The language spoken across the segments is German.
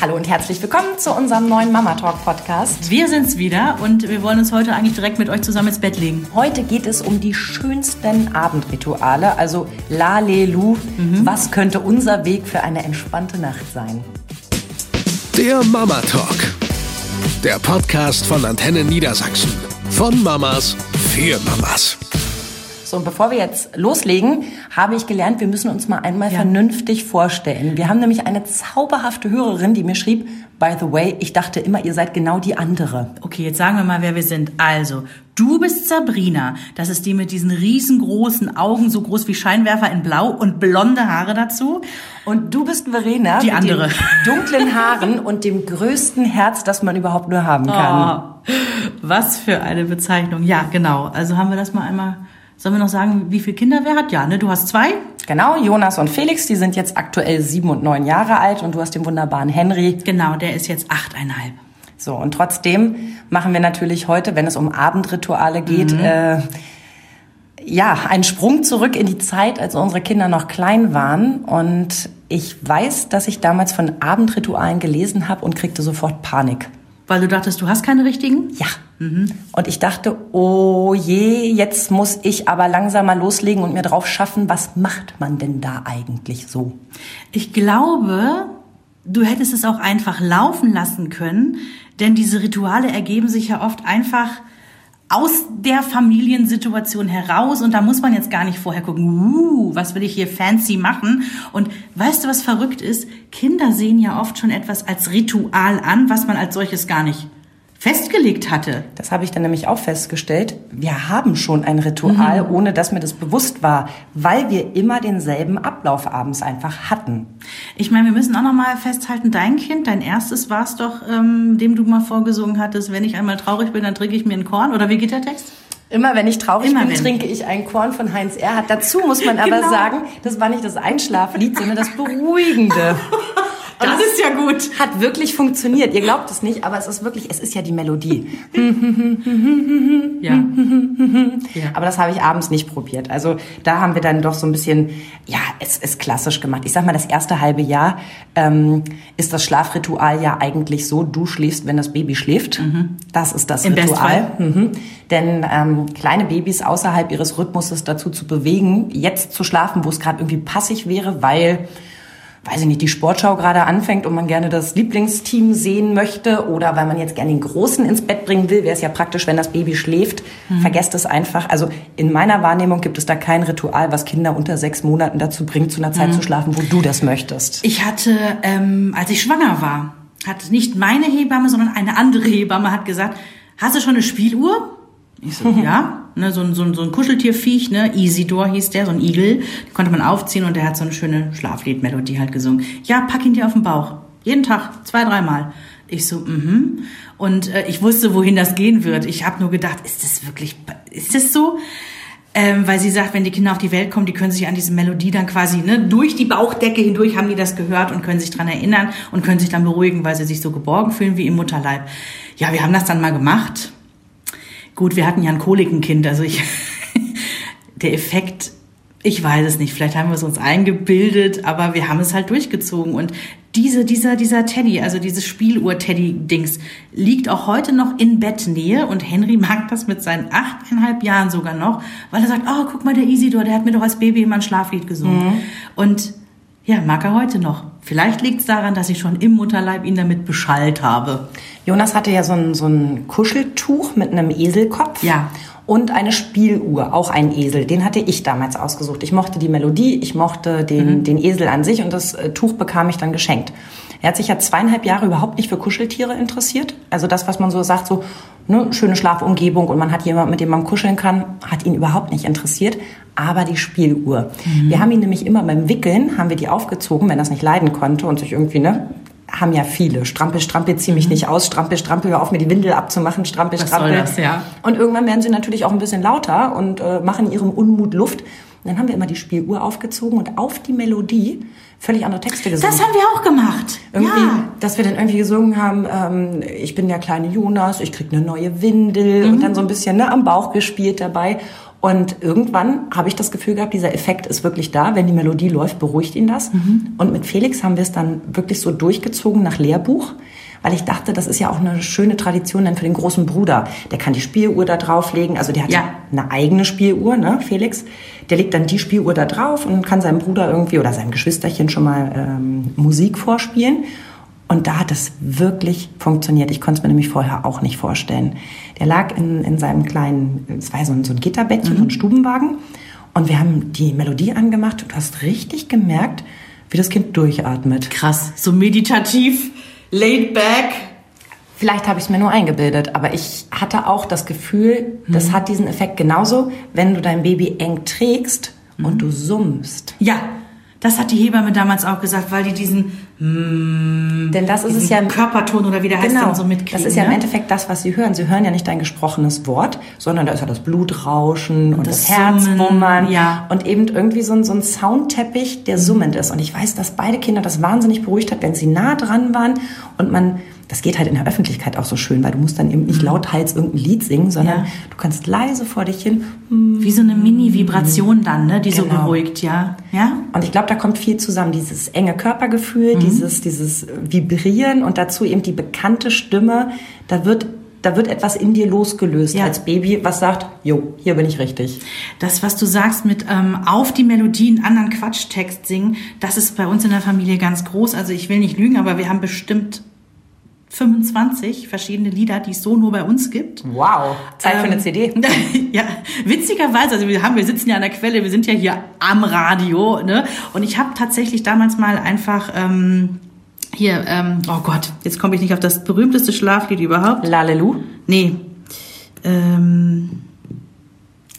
Hallo und herzlich willkommen zu unserem neuen Mama Talk Podcast. Wir sind's wieder und wir wollen uns heute eigentlich direkt mit euch zusammen ins Bett legen. Heute geht es um die schönsten Abendrituale, also Lalelu. Mhm. Was könnte unser Weg für eine entspannte Nacht sein? Der Mama Talk. Der Podcast von Antenne Niedersachsen. Von Mamas für Mamas. So, und bevor wir jetzt loslegen, habe ich gelernt, wir müssen uns mal einmal ja. vernünftig vorstellen. Wir haben nämlich eine zauberhafte Hörerin, die mir schrieb, by the way, ich dachte immer, ihr seid genau die andere. Okay, jetzt sagen wir mal, wer wir sind. Also, du bist Sabrina. Das ist die mit diesen riesengroßen Augen, so groß wie Scheinwerfer in Blau und blonde Haare dazu. Und du bist Verena. Die andere. dunklen Haaren und dem größten Herz, das man überhaupt nur haben kann. Oh, was für eine Bezeichnung. Ja, genau. Also haben wir das mal einmal Sollen wir noch sagen, wie viele Kinder wer hat? Ja, ne? Du hast zwei? Genau, Jonas und Felix, die sind jetzt aktuell sieben und neun Jahre alt und du hast den wunderbaren Henry. Genau, der ist jetzt achteinhalb. So, und trotzdem machen wir natürlich heute, wenn es um Abendrituale geht, mhm. äh, ja, einen Sprung zurück in die Zeit, als unsere Kinder noch klein waren. Und ich weiß, dass ich damals von Abendritualen gelesen habe und kriegte sofort Panik. Weil du dachtest, du hast keine richtigen? Ja. Mhm. Und ich dachte, oh je, jetzt muss ich aber langsam mal loslegen und mir drauf schaffen, was macht man denn da eigentlich so? Ich glaube, du hättest es auch einfach laufen lassen können, denn diese Rituale ergeben sich ja oft einfach aus der Familiensituation heraus und da muss man jetzt gar nicht vorher gucken, uh, was will ich hier fancy machen? Und weißt du, was verrückt ist? Kinder sehen ja oft schon etwas als Ritual an, was man als solches gar nicht festgelegt hatte. Das habe ich dann nämlich auch festgestellt. Wir haben schon ein Ritual, mhm. ohne dass mir das bewusst war, weil wir immer denselben Ablauf abends einfach hatten. Ich meine, wir müssen auch noch mal festhalten, dein Kind, dein erstes war es doch, ähm, dem du mal vorgesungen hattest, wenn ich einmal traurig bin, dann trinke ich mir ein Korn. Oder wie geht der Text? Immer wenn ich traurig Immer bin, wenn. trinke ich ein Korn von Heinz Erhardt. Dazu muss man aber genau. sagen, das war nicht das Einschlaflied, sondern das Beruhigende. Das, das, ist ja gut. Hat wirklich funktioniert. Ihr glaubt es nicht, aber es ist wirklich, es ist ja die Melodie. ja. ja. Aber das habe ich abends nicht probiert. Also da haben wir dann doch so ein bisschen, ja, es ist klassisch gemacht. Ich sag mal, das erste halbe Jahr ähm, ist das Schlafritual ja eigentlich so, du schläfst, wenn das Baby schläft. Mhm. Das ist das Im Ritual. Mhm. Denn ähm, kleine Babys außerhalb ihres Rhythmuses dazu zu bewegen, jetzt zu schlafen, wo es gerade irgendwie passig wäre, weil weiß ich nicht, die Sportschau gerade anfängt und man gerne das Lieblingsteam sehen möchte oder weil man jetzt gerne den Großen ins Bett bringen will, wäre es ja praktisch, wenn das Baby schläft. Mhm. Vergesst es einfach. Also in meiner Wahrnehmung gibt es da kein Ritual, was Kinder unter sechs Monaten dazu bringt, zu einer Zeit mhm. zu schlafen, wo du das möchtest. Ich hatte, ähm, als ich schwanger war, hat nicht meine Hebamme, sondern eine andere Hebamme hat gesagt, hast du schon eine Spieluhr? Ich so, ja ne, so, ein so, so ein Kuscheltierviech, ne, Isidor hieß der, so ein Igel, die konnte man aufziehen und der hat so eine schöne Schlafliedmelodie halt gesungen. Ja, pack ihn dir auf den Bauch. Jeden Tag, zwei, dreimal. Ich so, mhm. Und äh, ich wusste, wohin das gehen wird. Ich habe nur gedacht, ist das wirklich, ist das so? Ähm, weil sie sagt, wenn die Kinder auf die Welt kommen, die können sich an diese Melodie dann quasi ne, durch die Bauchdecke hindurch haben die das gehört und können sich dran erinnern und können sich dann beruhigen, weil sie sich so geborgen fühlen wie im Mutterleib. Ja, wir haben das dann mal gemacht Gut, wir hatten ja ein Kolikenkind, also ich, der Effekt, ich weiß es nicht, vielleicht haben wir es uns eingebildet, aber wir haben es halt durchgezogen und diese, dieser, dieser Teddy, also dieses Spieluhr-Teddy-Dings, liegt auch heute noch in Bettnähe und Henry mag das mit seinen achteinhalb Jahren sogar noch, weil er sagt, oh, guck mal, der Isidor, der hat mir doch als Baby immer ein Schlaflied gesungen. Mhm. Und ja, mag er heute noch. Vielleicht liegt es daran, dass ich schon im Mutterleib ihn damit beschallt habe. Jonas hatte ja so ein, so ein Kuscheltuch mit einem Eselkopf. Ja. Und eine Spieluhr, auch ein Esel. Den hatte ich damals ausgesucht. Ich mochte die Melodie, ich mochte den, mhm. den Esel an sich und das äh, Tuch bekam ich dann geschenkt. Er hat sich ja zweieinhalb Jahre überhaupt nicht für Kuscheltiere interessiert. Also das, was man so sagt, so ne, schöne Schlafumgebung und man hat jemanden, mit dem man kuscheln kann, hat ihn überhaupt nicht interessiert. Aber die Spieluhr. Mhm. Wir haben ihn nämlich immer beim Wickeln, haben wir die aufgezogen, wenn er es nicht leiden konnte und sich irgendwie, ne, haben ja viele. Strampel, Strampel, zieh mich mhm. nicht aus. Strampel, Strampel, hör auf mir die Windel abzumachen. Strampel, Was Strampel. Soll das, ja? Und irgendwann werden sie natürlich auch ein bisschen lauter und äh, machen ihrem Unmut Luft. Und dann haben wir immer die Spieluhr aufgezogen und auf die Melodie völlig andere Texte gesungen. Das haben wir auch gemacht. Irgendwie, ja. dass wir dann irgendwie gesungen haben, ähm, ich bin der kleine Jonas, ich krieg eine neue Windel mhm. und dann so ein bisschen ne, am Bauch gespielt dabei. Und irgendwann habe ich das Gefühl gehabt, dieser Effekt ist wirklich da. Wenn die Melodie läuft, beruhigt ihn das. Mhm. Und mit Felix haben wir es dann wirklich so durchgezogen nach Lehrbuch weil ich dachte, das ist ja auch eine schöne Tradition dann für den großen Bruder. Der kann die Spieluhr da drauflegen, also der hat ja. eine eigene Spieluhr, ne, Felix. Der legt dann die Spieluhr da drauf und kann seinem Bruder irgendwie oder seinem Geschwisterchen schon mal ähm, Musik vorspielen. Und da hat es wirklich funktioniert. Ich konnte es mir nämlich vorher auch nicht vorstellen. Der lag in, in seinem kleinen, es war so ein, so ein Gitterbettchen, mhm. so ein Stubenwagen. Und wir haben die Melodie angemacht und du hast richtig gemerkt, wie das Kind durchatmet. Krass, so meditativ laid back. Vielleicht habe ich es mir nur eingebildet, aber ich hatte auch das Gefühl, mhm. das hat diesen Effekt genauso, wenn du dein Baby eng trägst mhm. und du summst. Ja, das hat die Hebamme damals auch gesagt, weil die diesen, mm, denn das ist es ja Körperton oder wie der heißt genau, so mitkriegen. Das ist ja im ne? Endeffekt das, was sie hören. Sie hören ja nicht dein gesprochenes Wort, sondern da ist ja das Blutrauschen und, und das, das Herzwummern ja. und eben irgendwie so ein, so ein Soundteppich, der summend ist. Und ich weiß, dass beide Kinder das wahnsinnig beruhigt hat, wenn sie nah dran waren und man das geht halt in der Öffentlichkeit auch so schön, weil du musst dann eben nicht mhm. lauthals irgendein Lied singen, sondern ja. du kannst leise vor dich hin. Wie so eine Mini-Vibration dann, ne, die genau. so beruhigt, ja. ja? Und ich glaube, da kommt viel zusammen. Dieses enge Körpergefühl, mhm. dieses, dieses Vibrieren und dazu eben die bekannte Stimme. Da wird da wird etwas in dir losgelöst ja. als Baby, was sagt, jo, hier bin ich richtig. Das, was du sagst mit ähm, auf die Melodie einen anderen Quatschtext singen, das ist bei uns in der Familie ganz groß. Also ich will nicht lügen, aber wir haben bestimmt 25 verschiedene Lieder, die es so nur bei uns gibt. Wow, Zeit ähm, für eine ähm, CD. ja, witzigerweise, also wir haben, wir sitzen ja an der Quelle, wir sind ja hier am Radio, ne? Und ich habe tatsächlich damals mal einfach ähm, hier, ähm, oh Gott, jetzt komme ich nicht auf das berühmteste Schlaflied überhaupt. Lalelu? Nee. Ähm,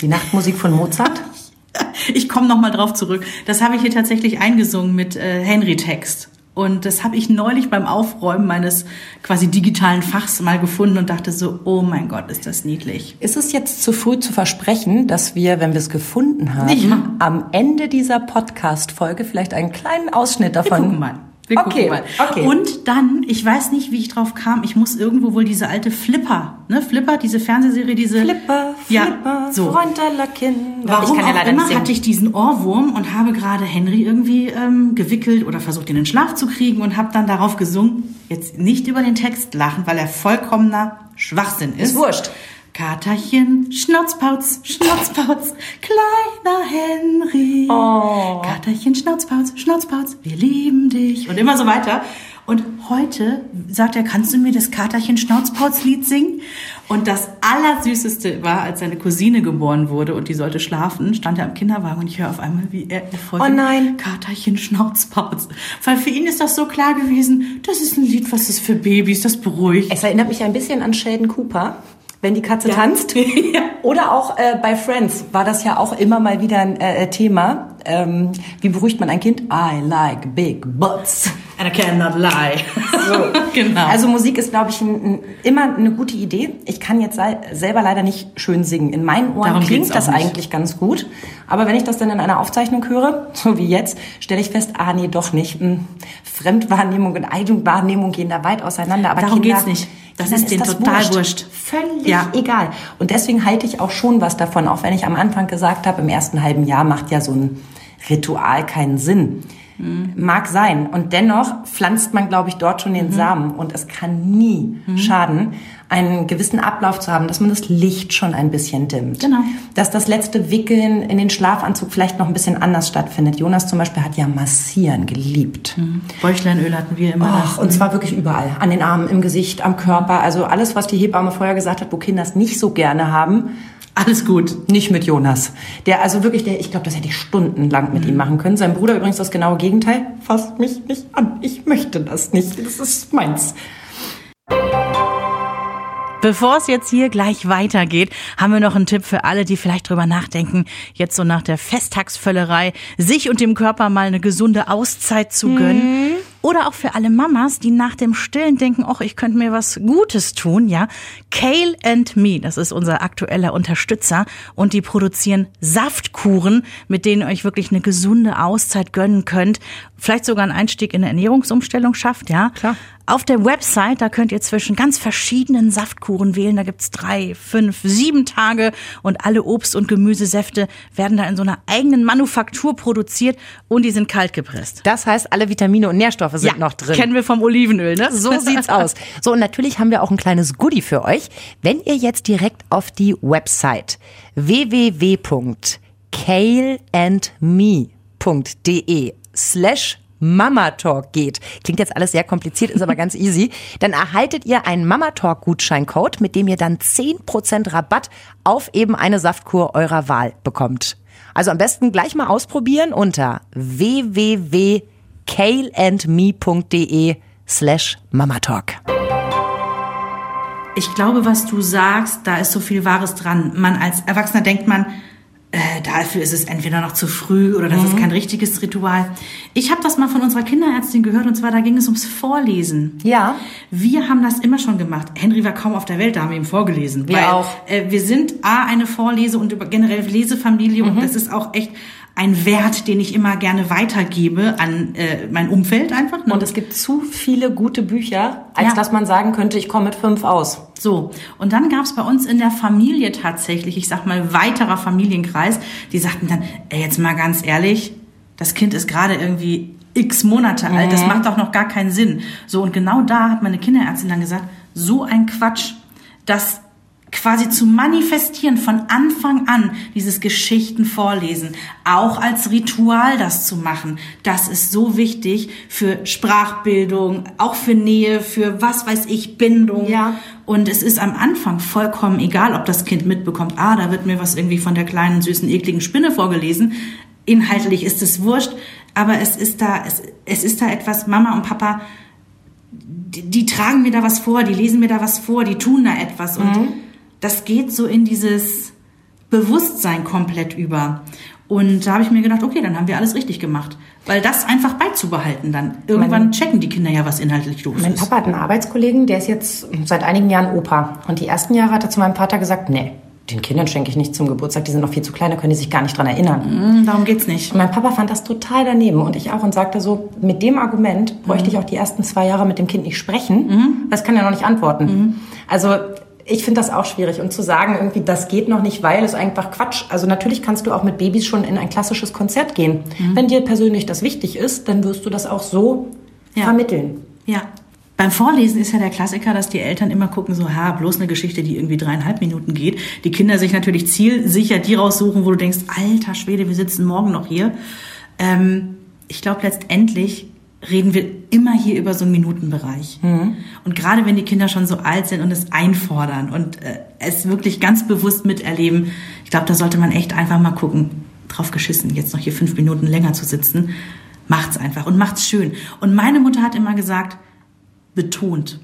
Die Nachtmusik von Mozart? ich komme noch mal drauf zurück. Das habe ich hier tatsächlich eingesungen mit äh, Henry Text. Und das habe ich neulich beim Aufräumen meines quasi digitalen Fachs mal gefunden und dachte so, oh mein Gott, ist das niedlich. Ist es jetzt zu früh zu versprechen, dass wir, wenn wir es gefunden haben, ja. am Ende dieser Podcast-Folge vielleicht einen kleinen Ausschnitt davon... Wir okay, mal. okay. Und dann, ich weiß nicht, wie ich drauf kam, ich muss irgendwo wohl diese alte Flipper, ne, Flipper, diese Fernsehserie, diese Flipper, ja, Flipper, so. Freund aller Kinder. Warum ich kann ja auch immer hatte ich diesen Ohrwurm und habe gerade Henry irgendwie ähm, gewickelt oder versucht, ihn in den Schlaf zu kriegen und habe dann darauf gesungen, jetzt nicht über den Text lachen, weil er vollkommener Schwachsinn ist. Ist wurscht. Katerchen, Schnauzpauz, Schnauzpauz, kleiner Henry. Oh. Katerchen, Schnauzpauz, Schnauzpauz, wir lieben dich. Und immer so weiter. Und heute sagt er, kannst du mir das Katerchen Schnauzpauz-Lied singen? Und das Allersüßeste war, als seine Cousine geboren wurde und die sollte schlafen, stand er am Kinderwagen und ich höre auf einmal, wie er erfolgt. Oh nein. Katerchen Schnauzpauz. Weil für ihn ist das so klar gewesen, das ist ein Lied, was ist für Babys, das beruhigt. Es erinnert mich ein bisschen an Sheldon Cooper wenn die Katze ja. tanzt. ja. Oder auch äh, bei Friends war das ja auch immer mal wieder ein äh, Thema. Ähm, wie beruhigt man ein Kind? I like big butts. And I cannot lie. So. genau. Also Musik ist, glaube ich, ein, ein, immer eine gute Idee. Ich kann jetzt selber leider nicht schön singen. In meinen Ohren Darum klingt das nicht. eigentlich ganz gut. Aber wenn ich das dann in einer Aufzeichnung höre, so wie jetzt, stelle ich fest, ah nee, doch nicht. Hm. Fremdwahrnehmung und Eigenwahrnehmung gehen da weit auseinander. Aber Darum Kinder, geht's nicht. Das ist denen total wurscht. wurscht. Völlig ja. egal. Und deswegen halte ich auch schon was davon, auch wenn ich am Anfang gesagt habe, im ersten halben Jahr macht ja so ein Ritual keinen Sinn. Mhm. Mag sein. Und dennoch pflanzt man, glaube ich, dort schon den mhm. Samen. Und es kann nie mhm. schaden, einen gewissen Ablauf zu haben, dass man das Licht schon ein bisschen dimmt. Genau. Dass das letzte Wickeln in den Schlafanzug vielleicht noch ein bisschen anders stattfindet. Jonas zum Beispiel hat ja massieren geliebt. Mhm. Bäuchleinöl hatten wir immer. Och, und zwar wirklich überall. An den Armen, im Gesicht, am Körper. Also alles, was die Hebamme vorher gesagt hat, wo Kinder es nicht so gerne haben, alles gut. Nicht mit Jonas. Der, also wirklich, der, ich glaube, das hätte ich stundenlang mit mhm. ihm machen können. Sein Bruder übrigens das genaue Gegenteil. Fass mich nicht an. Ich möchte das nicht. Das ist meins. Bevor es jetzt hier gleich weitergeht, haben wir noch einen Tipp für alle, die vielleicht drüber nachdenken, jetzt so nach der Festtagsvöllerei, sich und dem Körper mal eine gesunde Auszeit zu gönnen. Mhm. Oder auch für alle Mamas, die nach dem Stillen denken, ach, ich könnte mir was Gutes tun, ja. Kale and Me, das ist unser aktueller Unterstützer und die produzieren Saftkuren, mit denen ihr euch wirklich eine gesunde Auszeit gönnen könnt. Vielleicht sogar einen Einstieg in eine Ernährungsumstellung schafft, ja. Klar. Auf der Website, da könnt ihr zwischen ganz verschiedenen Saftkuren wählen. Da gibt's drei, fünf, sieben Tage und alle Obst- und Gemüsesäfte werden da in so einer eigenen Manufaktur produziert und die sind kalt gepresst. Das heißt, alle Vitamine und Nährstoffe sind noch drin. Kennen wir vom Olivenöl, ne? So sieht's aus. So, und natürlich haben wir auch ein kleines Goodie für euch. Wenn ihr jetzt direkt auf die Website www.kaleandme.de slash Mama Talk geht. Klingt jetzt alles sehr kompliziert, ist aber ganz easy. Dann erhaltet ihr einen Mama Talk Gutscheincode, mit dem ihr dann 10% Rabatt auf eben eine Saftkur eurer Wahl bekommt. Also am besten gleich mal ausprobieren unter www.kaleandme.de slash Mama Talk. Ich glaube, was du sagst, da ist so viel Wahres dran. Man als Erwachsener denkt man, äh, dafür ist es entweder noch zu früh oder das ist kein richtiges Ritual. Ich habe das mal von unserer Kinderärztin gehört und zwar da ging es ums Vorlesen. Ja. Wir haben das immer schon gemacht. Henry war kaum auf der Welt, da haben wir ihm vorgelesen. Wir weil, auch. Äh, wir sind A, eine Vorlese- und über- generell Lesefamilie und das ist auch echt ein Wert, den ich immer gerne weitergebe an äh, mein Umfeld einfach. ne? Und es gibt zu viele gute Bücher, als Ja. dass man sagen könnte, ich komme mit fünf aus. So, und dann gab's bei uns in der Familie tatsächlich, ich sag mal, weiterer Familienkreis, die sagten dann, ey, jetzt mal ganz ehrlich, das Kind ist gerade irgendwie x Monate alt, das macht doch noch gar keinen Sinn. So, und genau da hat meine Kinderärztin dann gesagt, so ein Quatsch, das quasi zu manifestieren von Anfang an, dieses Geschichten vorlesen, auch als Ritual das zu machen, das ist so wichtig für Sprachbildung, auch für Nähe, für was weiß ich, Bindung. Ja. Und es ist am Anfang vollkommen egal, ob das Kind mitbekommt, ah, da wird mir was irgendwie von der kleinen, süßen, ekligen Spinne vorgelesen. Inhaltlich ist es wurscht, aber es ist da, es, es ist da etwas, Mama und Papa, die, die tragen mir da was vor, die lesen mir da was vor, die tun da etwas. Und das geht so in dieses Bewusstsein komplett über. Und da habe ich mir gedacht, okay, dann haben wir alles richtig gemacht. Weil das einfach beizubehalten dann. Irgendwann checken die Kinder ja, was inhaltlich los Mein ist. Papa hat einen Arbeitskollegen, der ist jetzt seit einigen Jahren Opa. Und die ersten Jahre hat er zu meinem Vater gesagt, nee, den Kindern schenke ich nicht zum Geburtstag, die sind noch viel zu klein, da können die sich gar nicht dran erinnern. Hm, Darum geht's nicht. Und mein Papa fand das total daneben und ich auch und sagte so, mit dem Argument bräuchte ich auch die ersten zwei Jahre mit dem Kind nicht sprechen, das kann ja noch nicht antworten. Also ich finde das auch schwierig und zu sagen irgendwie, das geht noch nicht, weil ist einfach Quatsch. Also natürlich kannst du auch mit Babys schon in ein klassisches Konzert gehen. Wenn dir persönlich das wichtig ist, dann wirst du das auch so Ja. vermitteln. Ja. Beim Vorlesen ist ja der Klassiker, dass die Eltern immer gucken, so, ha, bloß eine Geschichte, die irgendwie dreieinhalb Minuten geht. Die Kinder sich natürlich zielsicher die raussuchen, wo du denkst, alter Schwede, wir sitzen morgen noch hier. Ähm, ich glaube, letztendlich reden wir immer hier über so einen Minutenbereich. Und gerade wenn die Kinder schon so alt sind und es einfordern und äh, es wirklich ganz bewusst miterleben, ich glaube, da sollte man echt einfach mal gucken, drauf geschissen, jetzt noch hier fünf Minuten länger zu sitzen. Macht's einfach und macht's schön. Und meine Mutter hat immer gesagt, betont.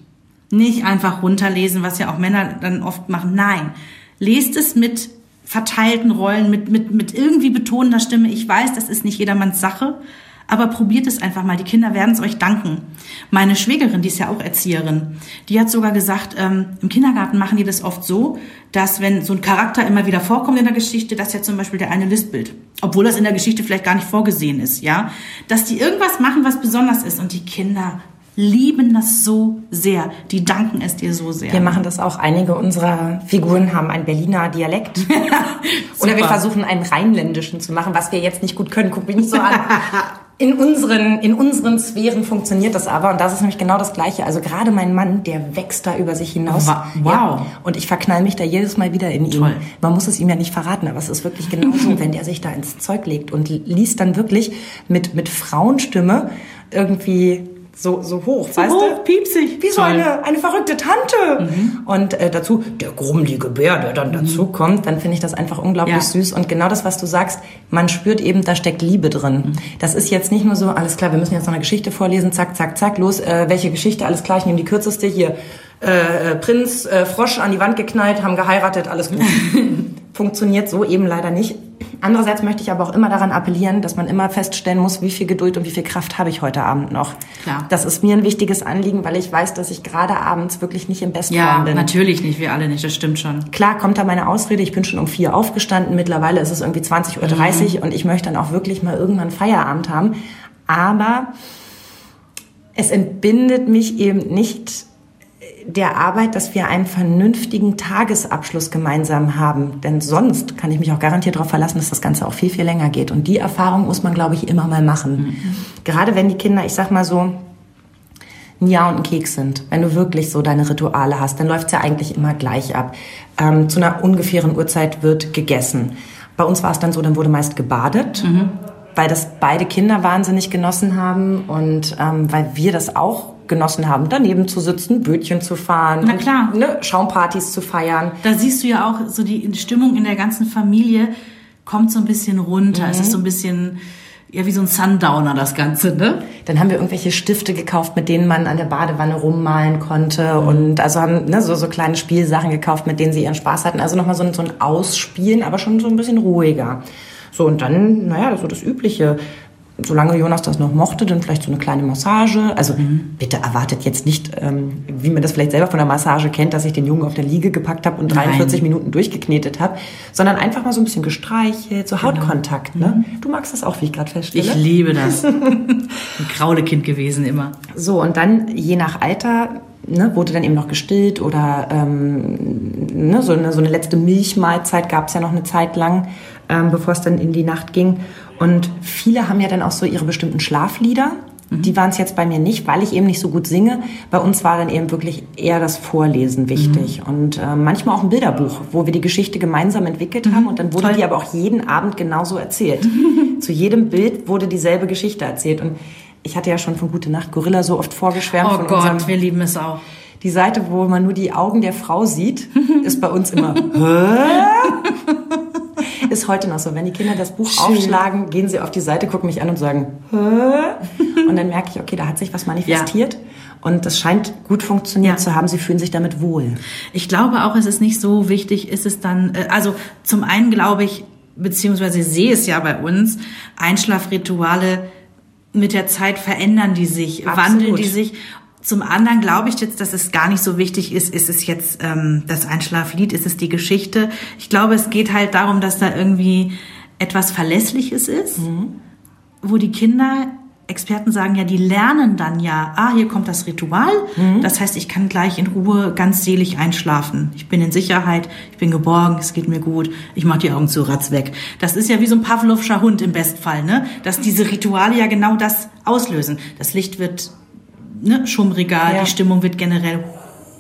Nicht einfach runterlesen, was ja auch Männer dann oft machen. Nein, lest es mit verteilten Rollen, mit, mit, mit irgendwie betonender Stimme. Ich weiß, das ist nicht jedermanns Sache, aber probiert es einfach mal. Die Kinder werden es euch danken. Meine Schwägerin, die ist ja auch Erzieherin, die hat sogar gesagt, ähm, im Kindergarten machen die das oft so, dass wenn so ein Charakter immer wieder vorkommt in der Geschichte, dass ja zum Beispiel der eine lispelt, obwohl das in der Geschichte vielleicht gar nicht vorgesehen ist, ja, dass die irgendwas machen, was besonders ist und die Kinder lieben das so sehr. Die danken es dir so sehr. Wir machen das auch. Einige unserer Figuren haben einen Berliner Dialekt. Oder wir versuchen einen rheinländischen zu machen, was wir jetzt nicht gut können. Guck mich nicht so an. In unseren, in unseren Sphären funktioniert das aber. Und das ist nämlich genau das Gleiche. Also gerade mein Mann, der wächst da über sich hinaus. Wow. Ja. Und ich verknall mich da jedes Mal wieder in Toll. ihn. Man muss es ihm ja nicht verraten, aber es ist wirklich genauso, wenn der sich da ins Zeug legt und liest dann wirklich mit, mit Frauenstimme irgendwie so, so hoch, weißt hoch, du? piepsig. Wie so Toll. eine, eine verrückte Tante. Und äh, dazu der grummelige Bär, der dann dazu kommt, dann finde ich das einfach unglaublich Ja. süß. Und genau das, was du sagst, man spürt eben, da steckt Liebe drin. Das ist jetzt nicht nur so, alles klar, wir müssen jetzt noch eine Geschichte vorlesen, zack, zack, zack, los, äh, welche Geschichte, alles klar, ich nehme die kürzeste hier. Äh, äh, Prinz, äh, Frosch an die Wand geknallt, haben geheiratet, alles gut. Funktioniert so eben leider nicht. Andererseits möchte ich aber auch immer daran appellieren, dass man immer feststellen muss, wie viel Geduld und wie viel Kraft habe ich heute Abend noch. Klar. Das ist mir ein wichtiges Anliegen, weil ich weiß, dass ich gerade abends wirklich nicht im Bestform Ja, bin. natürlich nicht, wir alle nicht, das stimmt schon. Klar kommt da meine Ausrede, ich bin schon um vier aufgestanden, mittlerweile ist es irgendwie 20.30 Uhr und ich möchte dann auch wirklich mal irgendwann Feierabend haben. Aber es entbindet mich eben nicht der Arbeit, dass wir einen vernünftigen Tagesabschluss gemeinsam haben. Denn sonst kann ich mich auch garantiert darauf verlassen, dass das Ganze auch viel, viel länger geht. Und die Erfahrung muss man, glaube ich, immer mal machen. Mhm. Gerade wenn die Kinder, ich sag mal so, ein Jahr und ein Keks sind, wenn du wirklich so deine Rituale hast, dann läuft's ja eigentlich immer gleich ab. Ähm, zu einer ungefähren Uhrzeit wird gegessen. Bei uns war es dann so, dann wurde meist gebadet. Mhm weil das beide Kinder wahnsinnig genossen haben und ähm, weil wir das auch genossen haben, daneben zu sitzen, Bötchen zu fahren, Na klar. Und, ne, Schaumpartys zu feiern. Da siehst du ja auch so die Stimmung in der ganzen Familie kommt so ein bisschen runter. Mhm. Es ist so ein bisschen ja wie so ein Sundowner das Ganze, ne? Dann haben wir irgendwelche Stifte gekauft, mit denen man an der Badewanne rummalen konnte mhm. und also haben ne, so, so kleine Spielsachen gekauft, mit denen sie ihren Spaß hatten. Also nochmal so, so ein Ausspielen, aber schon so ein bisschen ruhiger. So, und dann, naja, so das Übliche. Solange Jonas das noch mochte, dann vielleicht so eine kleine Massage. Also mhm. bitte erwartet jetzt nicht, ähm, wie man das vielleicht selber von der Massage kennt, dass ich den Jungen auf der Liege gepackt habe und 43 Nein. Minuten durchgeknetet habe, sondern einfach mal so ein bisschen gestreichelt, so genau. Hautkontakt. Ne? Mhm. Du magst das auch, wie ich gerade feststelle. Ich liebe das. ein Kraulekind gewesen immer. So, und dann je nach Alter ne, wurde dann eben noch gestillt oder ähm, ne, so, eine, so eine letzte Milchmahlzeit gab es ja noch eine Zeit lang, ähm, bevor es dann in die Nacht ging. Und viele haben ja dann auch so ihre bestimmten Schlaflieder. Mhm. Die waren es jetzt bei mir nicht, weil ich eben nicht so gut singe. Bei uns war dann eben wirklich eher das Vorlesen wichtig. Mhm. Und äh, manchmal auch ein Bilderbuch, wo wir die Geschichte gemeinsam entwickelt mhm. haben. Und dann wurde Toll. die aber auch jeden Abend genauso erzählt. Zu jedem Bild wurde dieselbe Geschichte erzählt. Und ich hatte ja schon von Gute Nacht Gorilla so oft vorgeschwärmt. Oh Gott, wir lieben es auch. Die Seite, wo man nur die Augen der Frau sieht, ist bei uns immer. Ist heute noch so. Wenn die Kinder das Buch Schön. aufschlagen, gehen sie auf die Seite, gucken mich an und sagen, Hä? und dann merke ich, okay, da hat sich was manifestiert. Ja. Und das scheint gut funktioniert ja. zu haben. Sie fühlen sich damit wohl. Ich glaube auch, es ist nicht so wichtig, ist es dann, äh, also zum einen glaube ich, beziehungsweise sehe es ja bei uns, Einschlafrituale mit der Zeit verändern die sich, Absolut. wandeln die sich. Zum anderen glaube ich jetzt, dass es gar nicht so wichtig ist, ist es jetzt ähm, das Einschlaflied, ist es die Geschichte. Ich glaube, es geht halt darum, dass da irgendwie etwas Verlässliches ist, mhm. wo die Kinder Experten sagen ja, die lernen dann ja, ah, hier kommt das Ritual. Mhm. Das heißt, ich kann gleich in Ruhe ganz selig einschlafen. Ich bin in Sicherheit, ich bin geborgen, es geht mir gut, ich mache die Augen zu, ratz weg. Das ist ja wie so ein Pavlovscher Hund im Bestfall, ne? Dass diese Rituale ja genau das auslösen. Das Licht wird ne, schummriger, ja. die Stimmung wird generell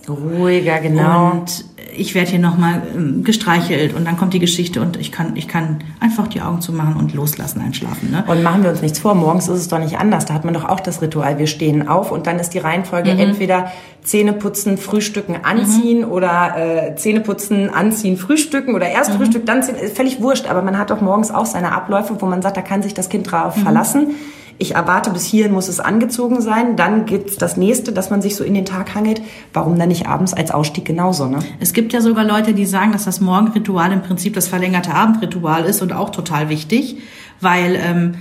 ruhiger, genau. Und ich werde hier nochmal ähm, gestreichelt und dann kommt die Geschichte und ich kann, ich kann einfach die Augen zumachen und loslassen, einschlafen. Ne? Und machen wir uns nichts vor, morgens ist es doch nicht anders. Da hat man doch auch das Ritual, wir stehen auf und dann ist die Reihenfolge mhm. entweder Zähne putzen, frühstücken, anziehen mhm. oder äh, Zähne putzen, anziehen, frühstücken oder erst mhm. Frühstück, dann ziehen. Völlig wurscht, aber man hat doch morgens auch seine Abläufe, wo man sagt, da kann sich das Kind drauf mhm. verlassen ich erwarte, bis hierhin muss es angezogen sein. Dann gibt's das nächste, dass man sich so in den Tag hangelt. Warum dann nicht abends als Ausstieg genauso? Ne? Es gibt ja sogar Leute, die sagen, dass das Morgenritual im Prinzip das verlängerte Abendritual ist und auch total wichtig, weil ähm,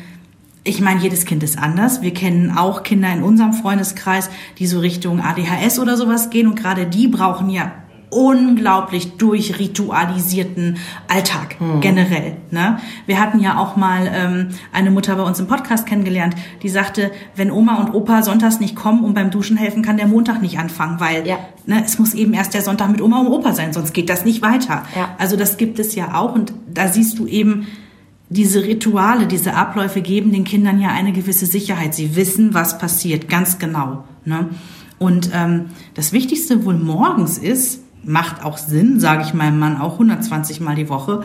ich meine, jedes Kind ist anders. Wir kennen auch Kinder in unserem Freundeskreis, die so Richtung ADHS oder sowas gehen und gerade die brauchen ja unglaublich durchritualisierten Alltag mhm. generell. Ne? Wir hatten ja auch mal ähm, eine Mutter bei uns im Podcast kennengelernt, die sagte, wenn Oma und Opa sonntags nicht kommen und beim Duschen helfen, kann der Montag nicht anfangen, weil ja. ne, es muss eben erst der Sonntag mit Oma und Opa sein, sonst geht das nicht weiter. Ja. Also das gibt es ja auch und da siehst du eben, diese Rituale, diese Abläufe geben den Kindern ja eine gewisse Sicherheit. Sie wissen, was passiert, ganz genau. Ne? Und ähm, das Wichtigste wohl morgens ist, macht auch Sinn, sage ich meinem Mann auch 120 Mal die Woche.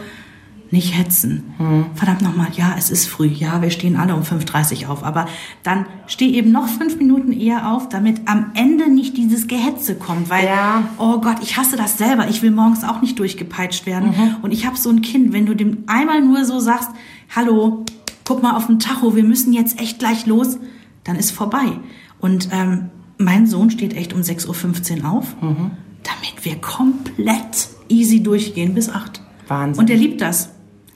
Nicht hetzen. Hm. Verdammt nochmal, ja, es ist früh, ja, wir stehen alle um 5.30 Uhr auf, aber dann steh eben noch fünf Minuten eher auf, damit am Ende nicht dieses Gehetze kommt, weil, ja. oh Gott, ich hasse das selber, ich will morgens auch nicht durchgepeitscht werden mhm. und ich habe so ein Kind, wenn du dem einmal nur so sagst, hallo, guck mal auf den Tacho, wir müssen jetzt echt gleich los, dann ist vorbei. Und ähm, mein Sohn steht echt um 6.15 Uhr auf. Mhm damit wir komplett easy durchgehen bis acht. Wahnsinn. Und der liebt das.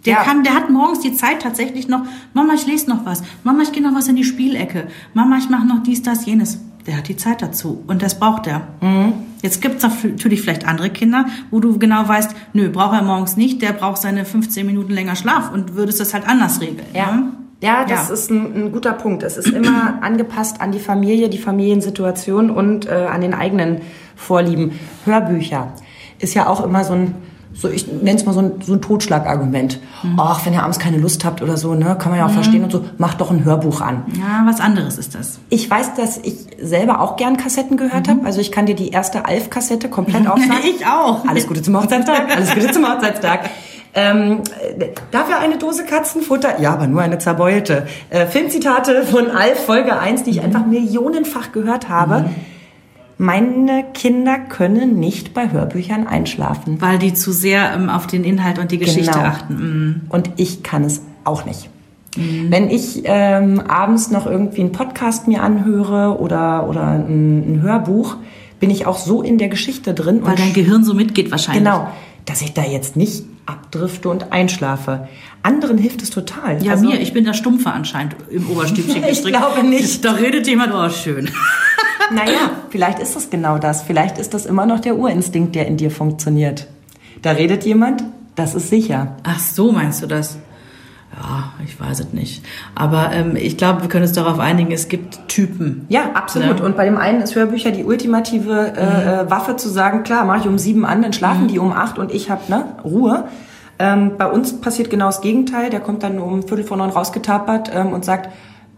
Der ja. kann, der hat morgens die Zeit tatsächlich noch, Mama, ich lese noch was. Mama, ich gehe noch was in die Spielecke. Mama, ich mache noch dies, das, jenes. Der hat die Zeit dazu und das braucht er. Mhm. Jetzt gibt's natürlich vielleicht andere Kinder, wo du genau weißt, nö, braucht er morgens nicht, der braucht seine 15 Minuten länger Schlaf und würdest das halt anders regeln. Ja. Ne? Ja, das Ja. ist ein, ein guter Punkt. Es ist immer angepasst an die Familie, die Familiensituation und äh, an den eigenen Vorlieben. Hörbücher ist ja auch immer so ein, so ich nenne es mal so ein, so ein Totschlagargument. Ach, wenn ihr abends keine Lust habt oder so, ne, kann man ja auch verstehen und so, macht doch ein Hörbuch an. Ja, was anderes ist das. Ich weiß, dass ich selber auch gern Kassetten gehört habe. Also ich kann dir die erste Alf-Kassette komplett aufsagen. Ich auch. Alles Gute zum Hochzeitstag. Alles Gute zum Hochzeitstag. Ähm, äh, dafür eine Dose Katzenfutter? Ja, aber nur eine zerbeulte. Äh, Filmzitate von Alf, Folge 1, die ich einfach millionenfach gehört habe. Meine Kinder können nicht bei Hörbüchern einschlafen. Weil die zu sehr ähm, auf den Inhalt und die Geschichte Genau. achten. Mm. Und ich kann es auch nicht. Wenn ich ähm, abends noch irgendwie einen Podcast mir anhöre oder, oder ein, ein Hörbuch, bin ich auch so in der Geschichte drin. Weil dein Gehirn so mitgeht wahrscheinlich. Genau, dass ich da jetzt nicht abdrifte und einschlafe. Anderen hilft es total. Ja, Also, mir, ich bin der Stumpfe anscheinend im Oberstübchen Ich gestrickt. glaube nicht. Da redet jemand, oh, schön. Naja, vielleicht ist das genau das. Vielleicht ist das immer noch der Urinstinkt, der in dir funktioniert. Da redet jemand, das ist sicher. Ach so, meinst du das? Ja, ich weiß es nicht. Aber ähm, ich glaube, wir können uns darauf einigen, es gibt Typen. Ja, absolut. Ja. Und bei dem einen ist Hörbücher die ultimative äh, äh, Waffe zu sagen, klar, mache ich um sieben an, dann schlafen die um acht und ich habe ne, Ruhe. Ähm, bei uns passiert genau das Gegenteil. Der kommt dann um Viertel vor neun rausgetapert ähm, und sagt,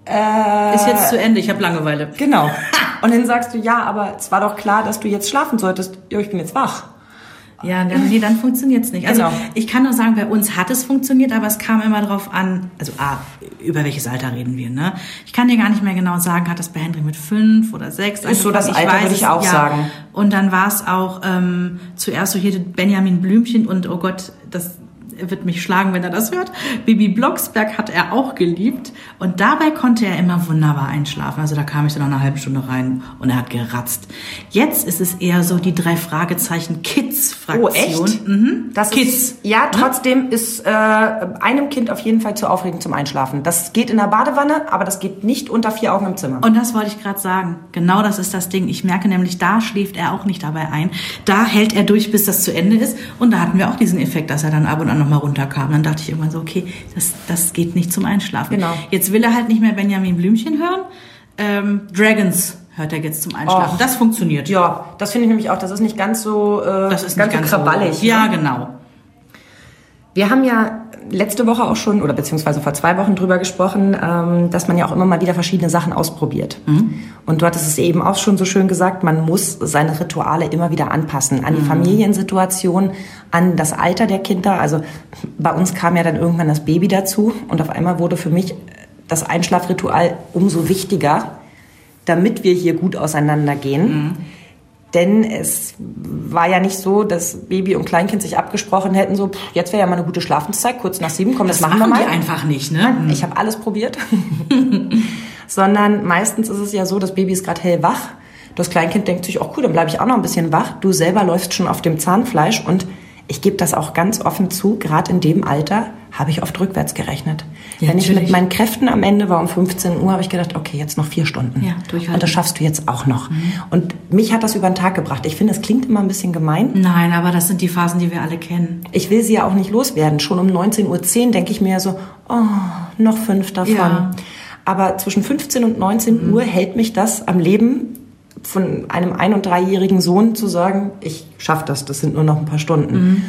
äh, Ist jetzt zu Ende, ich habe Langeweile. genau. Und dann sagst du, ja, aber es war doch klar, dass du jetzt schlafen solltest. Ja, ich bin jetzt wach. Ja, dann, nee, dann funktioniert's nicht. Also Genau. ich kann nur sagen, bei uns hat es funktioniert, aber es kam immer drauf an, also A, über welches Alter reden wir, ne? Ich kann dir gar nicht mehr genau sagen, hat das bei Hendrik mit fünf oder sechs Ist so das? Alter, würde ich auch sagen. Und dann war es auch ähm, zuerst so hier Benjamin Blümchen und oh Gott, das wird mich schlagen, wenn er das hört. Bibi Blocksberg hat er auch geliebt und dabei konnte er immer wunderbar einschlafen. Also da kam ich dann nach einer halben Stunde rein und er hat geratzt. Jetzt ist es eher so die drei Fragezeichen Kids Fraktion. Oh, echt? Mhm. Das Kids. Ist, ja, trotzdem ist äh, einem Kind auf jeden Fall zu aufregend zum Einschlafen. Das geht in der Badewanne, aber das geht nicht unter vier Augen im Zimmer. Und das wollte ich gerade sagen. Genau das ist das Ding. Ich merke nämlich, da schläft er auch nicht dabei ein. Da hält er durch, bis das zu Ende ist. Und da hatten wir auch diesen Effekt, dass er dann ab und an nochmal runterkam. Dann dachte ich irgendwann so, okay, das, das geht nicht zum Einschlafen. Genau. Jetzt will er halt nicht mehr Benjamin Blümchen hören. Ähm, Dragons hört er jetzt zum Einschlafen. Och. Das funktioniert. ja, das finde ich nämlich auch. Das ist nicht ganz so, äh, Das ist ganz, nicht ganz so kraballig. So. Ja, ne? genau. Wir haben ja letzte Woche auch schon, oder beziehungsweise vor zwei Wochen drüber gesprochen, ähm, dass man ja auch immer mal wieder verschiedene Sachen ausprobiert. Und du hattest es eben auch schon so schön gesagt, man muss seine Rituale immer wieder anpassen an die Familiensituation, an das Alter der Kinder. Also bei uns kam ja dann irgendwann das Baby dazu und auf einmal wurde für mich das Einschlafritual umso wichtiger, damit wir hier gut auseinandergehen. Denn es war ja nicht so, dass Baby und Kleinkind sich abgesprochen hätten, so, pff, jetzt wäre ja mal eine gute Schlafenszeit, kurz nach sieben, komm, das, Das machen wir mal. die einfach nicht, ne? Ich habe alles probiert. Sondern meistens ist es ja so, das Baby ist gerade hellwach. Das Kleinkind denkt sich, oh cool, dann bleibe ich auch noch ein bisschen wach. Du selber läufst schon auf dem Zahnfleisch und ich gebe das auch ganz offen zu, gerade in dem Alter habe ich oft rückwärts gerechnet. Ja, Wenn ich mit natürlich. meinen Kräften am Ende war um 15 Uhr, habe ich gedacht, okay, jetzt noch vier Stunden. Ja, durchhalten. Mhm. Und das schaffst du jetzt auch noch. Und mich hat das über den Tag gebracht. Ich finde, es klingt immer ein bisschen gemein. Nein, aber das sind die Phasen, die wir alle kennen. Ich will sie ja auch nicht loswerden. Schon um 19.10 Uhr denke ich mir so, oh, noch fünf davon. Ja. Mhm. Aber zwischen 15 und 19 Uhr hält mich das am Leben von einem ein- und dreijährigen Sohn zu sagen, ich schaffe das, das sind nur noch ein paar Stunden. Mhm.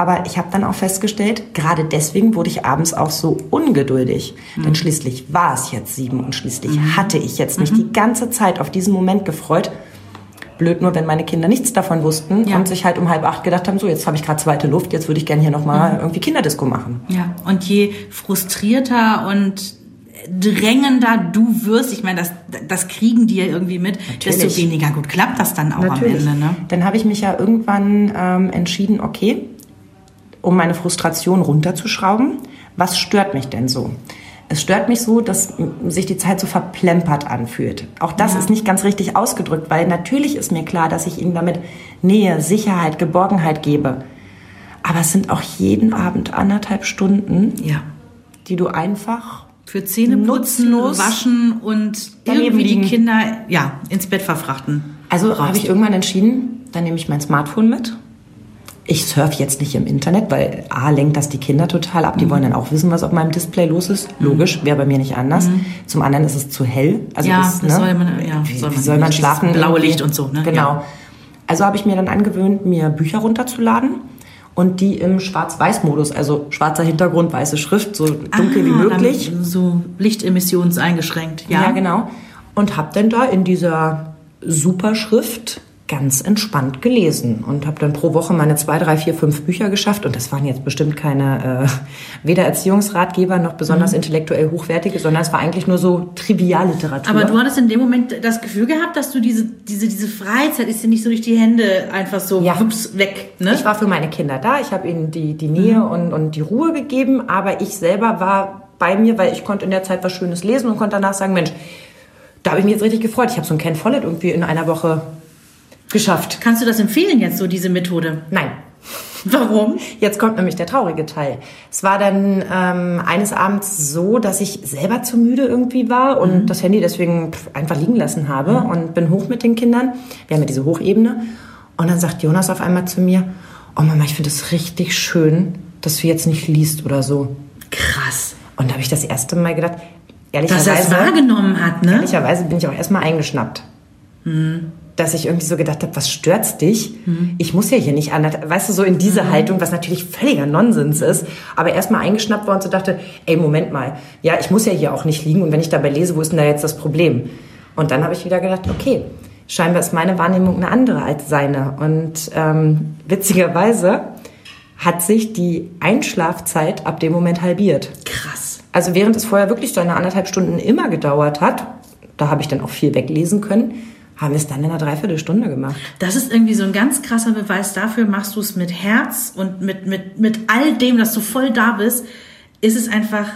Aber ich habe dann auch festgestellt, gerade deswegen wurde ich abends auch so ungeduldig. Mhm. Denn schließlich war es jetzt sieben und schließlich hatte ich jetzt mich die ganze Zeit auf diesen Moment gefreut. Blöd nur, wenn meine Kinder nichts davon wussten Ja. und sich halt um halb acht gedacht haben, so jetzt habe ich gerade zweite Luft, jetzt würde ich gerne hier nochmal Mhm. irgendwie Kinderdisco machen. Ja, und je frustrierter und drängender du wirst, ich meine, das, das kriegen die ja irgendwie mit, desto Natürlich. weniger gut klappt das dann auch Natürlich. am Ende. Ne? Dann habe ich mich ja irgendwann ähm, entschieden, okay, um meine Frustration runterzuschrauben, was stört mich denn so? Es stört mich so, dass sich die Zeit so verplempert anfühlt. Auch das ist nicht ganz richtig ausgedrückt, weil natürlich ist mir klar, dass ich ihnen damit Nähe, Sicherheit, Geborgenheit gebe. Aber es sind auch jeden Abend anderthalb Stunden, Ja. die du einfach Für Zähneputzen, Nutzlos waschen und irgendwie liegen. die Kinder ja, ins Bett verfrachten. Also habe ich irgendwann entschieden, dann nehme ich mein Smartphone mit ich surfe jetzt nicht im Internet, weil A, lenkt das die Kinder total ab. Die Mhm. wollen dann auch wissen, was auf meinem Display los ist. Logisch, wäre bei mir nicht anders. Zum anderen ist es zu hell. Also Mhm. Ja, das, das soll man- ja, wie, soll wie man soll man schlafen? Blaue? Licht und so, ne? Genau. Ja. Also habe ich mir dann angewöhnt, mir Bücher runterzuladen und die im Schwarz-Weiß-Modus, also schwarzer Hintergrund, weiße Schrift, so dunkel wie Ah, möglich. dann So lichtemissionseingeschränkt, ja. Ja, genau. Und habe dann da in dieser Superschrift ganz entspannt gelesen und habe dann pro Woche meine zwei, drei, vier, fünf Bücher geschafft. Und das waren jetzt bestimmt keine äh, weder Erziehungsratgeber noch besonders intellektuell hochwertige, sondern es war eigentlich nur so Trivialliteratur. Aber du hattest in dem Moment das Gefühl gehabt, dass du diese, diese, diese Freizeit ist dir nicht so durch die Hände einfach so Ja. wups, weg, ne? Ich war für meine Kinder da, ich habe ihnen die, die Nähe und, und die Ruhe gegeben, aber ich selber war bei mir, weil ich konnte in der Zeit was Schönes lesen und konnte danach sagen, Mensch, da habe ich mich jetzt richtig gefreut. Ich habe so ein Ken Follett irgendwie in einer Woche geschafft. Kannst du das empfehlen jetzt so, diese Methode? Nein, Warum? Jetzt kommt nämlich der traurige Teil. Es war dann ähm, eines Abends so, dass ich selber zu müde irgendwie war und das Handy deswegen einfach liegen lassen habe und bin hoch mit den Kindern. Wir haben ja diese Hochebene. Und dann sagt Jonas auf einmal zu mir, oh Mama, ich finde es richtig schön, dass du jetzt nicht liest oder so. Krass. Und da habe ich das erste Mal gedacht, Dass ehrlicherweise, er es wahrgenommen hat, ne? ehrlicherweise bin ich auch erstmal eingeschnappt. Dass ich irgendwie so gedacht habe, was stört's dich? Ich muss ja hier nicht an, weißt du, so in diese Haltung, was natürlich völliger Nonsens ist, aber erstmal eingeschnappt war und so dachte, ey, Moment mal, ja, ich muss ja hier auch nicht liegen und wenn ich dabei lese, wo ist denn da jetzt das Problem? Und dann habe ich wieder gedacht, okay, scheinbar ist meine Wahrnehmung eine andere als seine. Und ähm, witzigerweise hat sich die Einschlafzeit ab dem Moment halbiert. Krass. Also während es vorher wirklich so eine anderthalb Stunden immer gedauert hat, da habe ich dann auch viel weglesen können, haben wir es dann in einer Dreiviertelstunde gemacht. Das ist irgendwie so ein ganz krasser Beweis dafür, machst du es mit Herz und mit, mit, mit all dem, dass du voll da bist, ist es einfach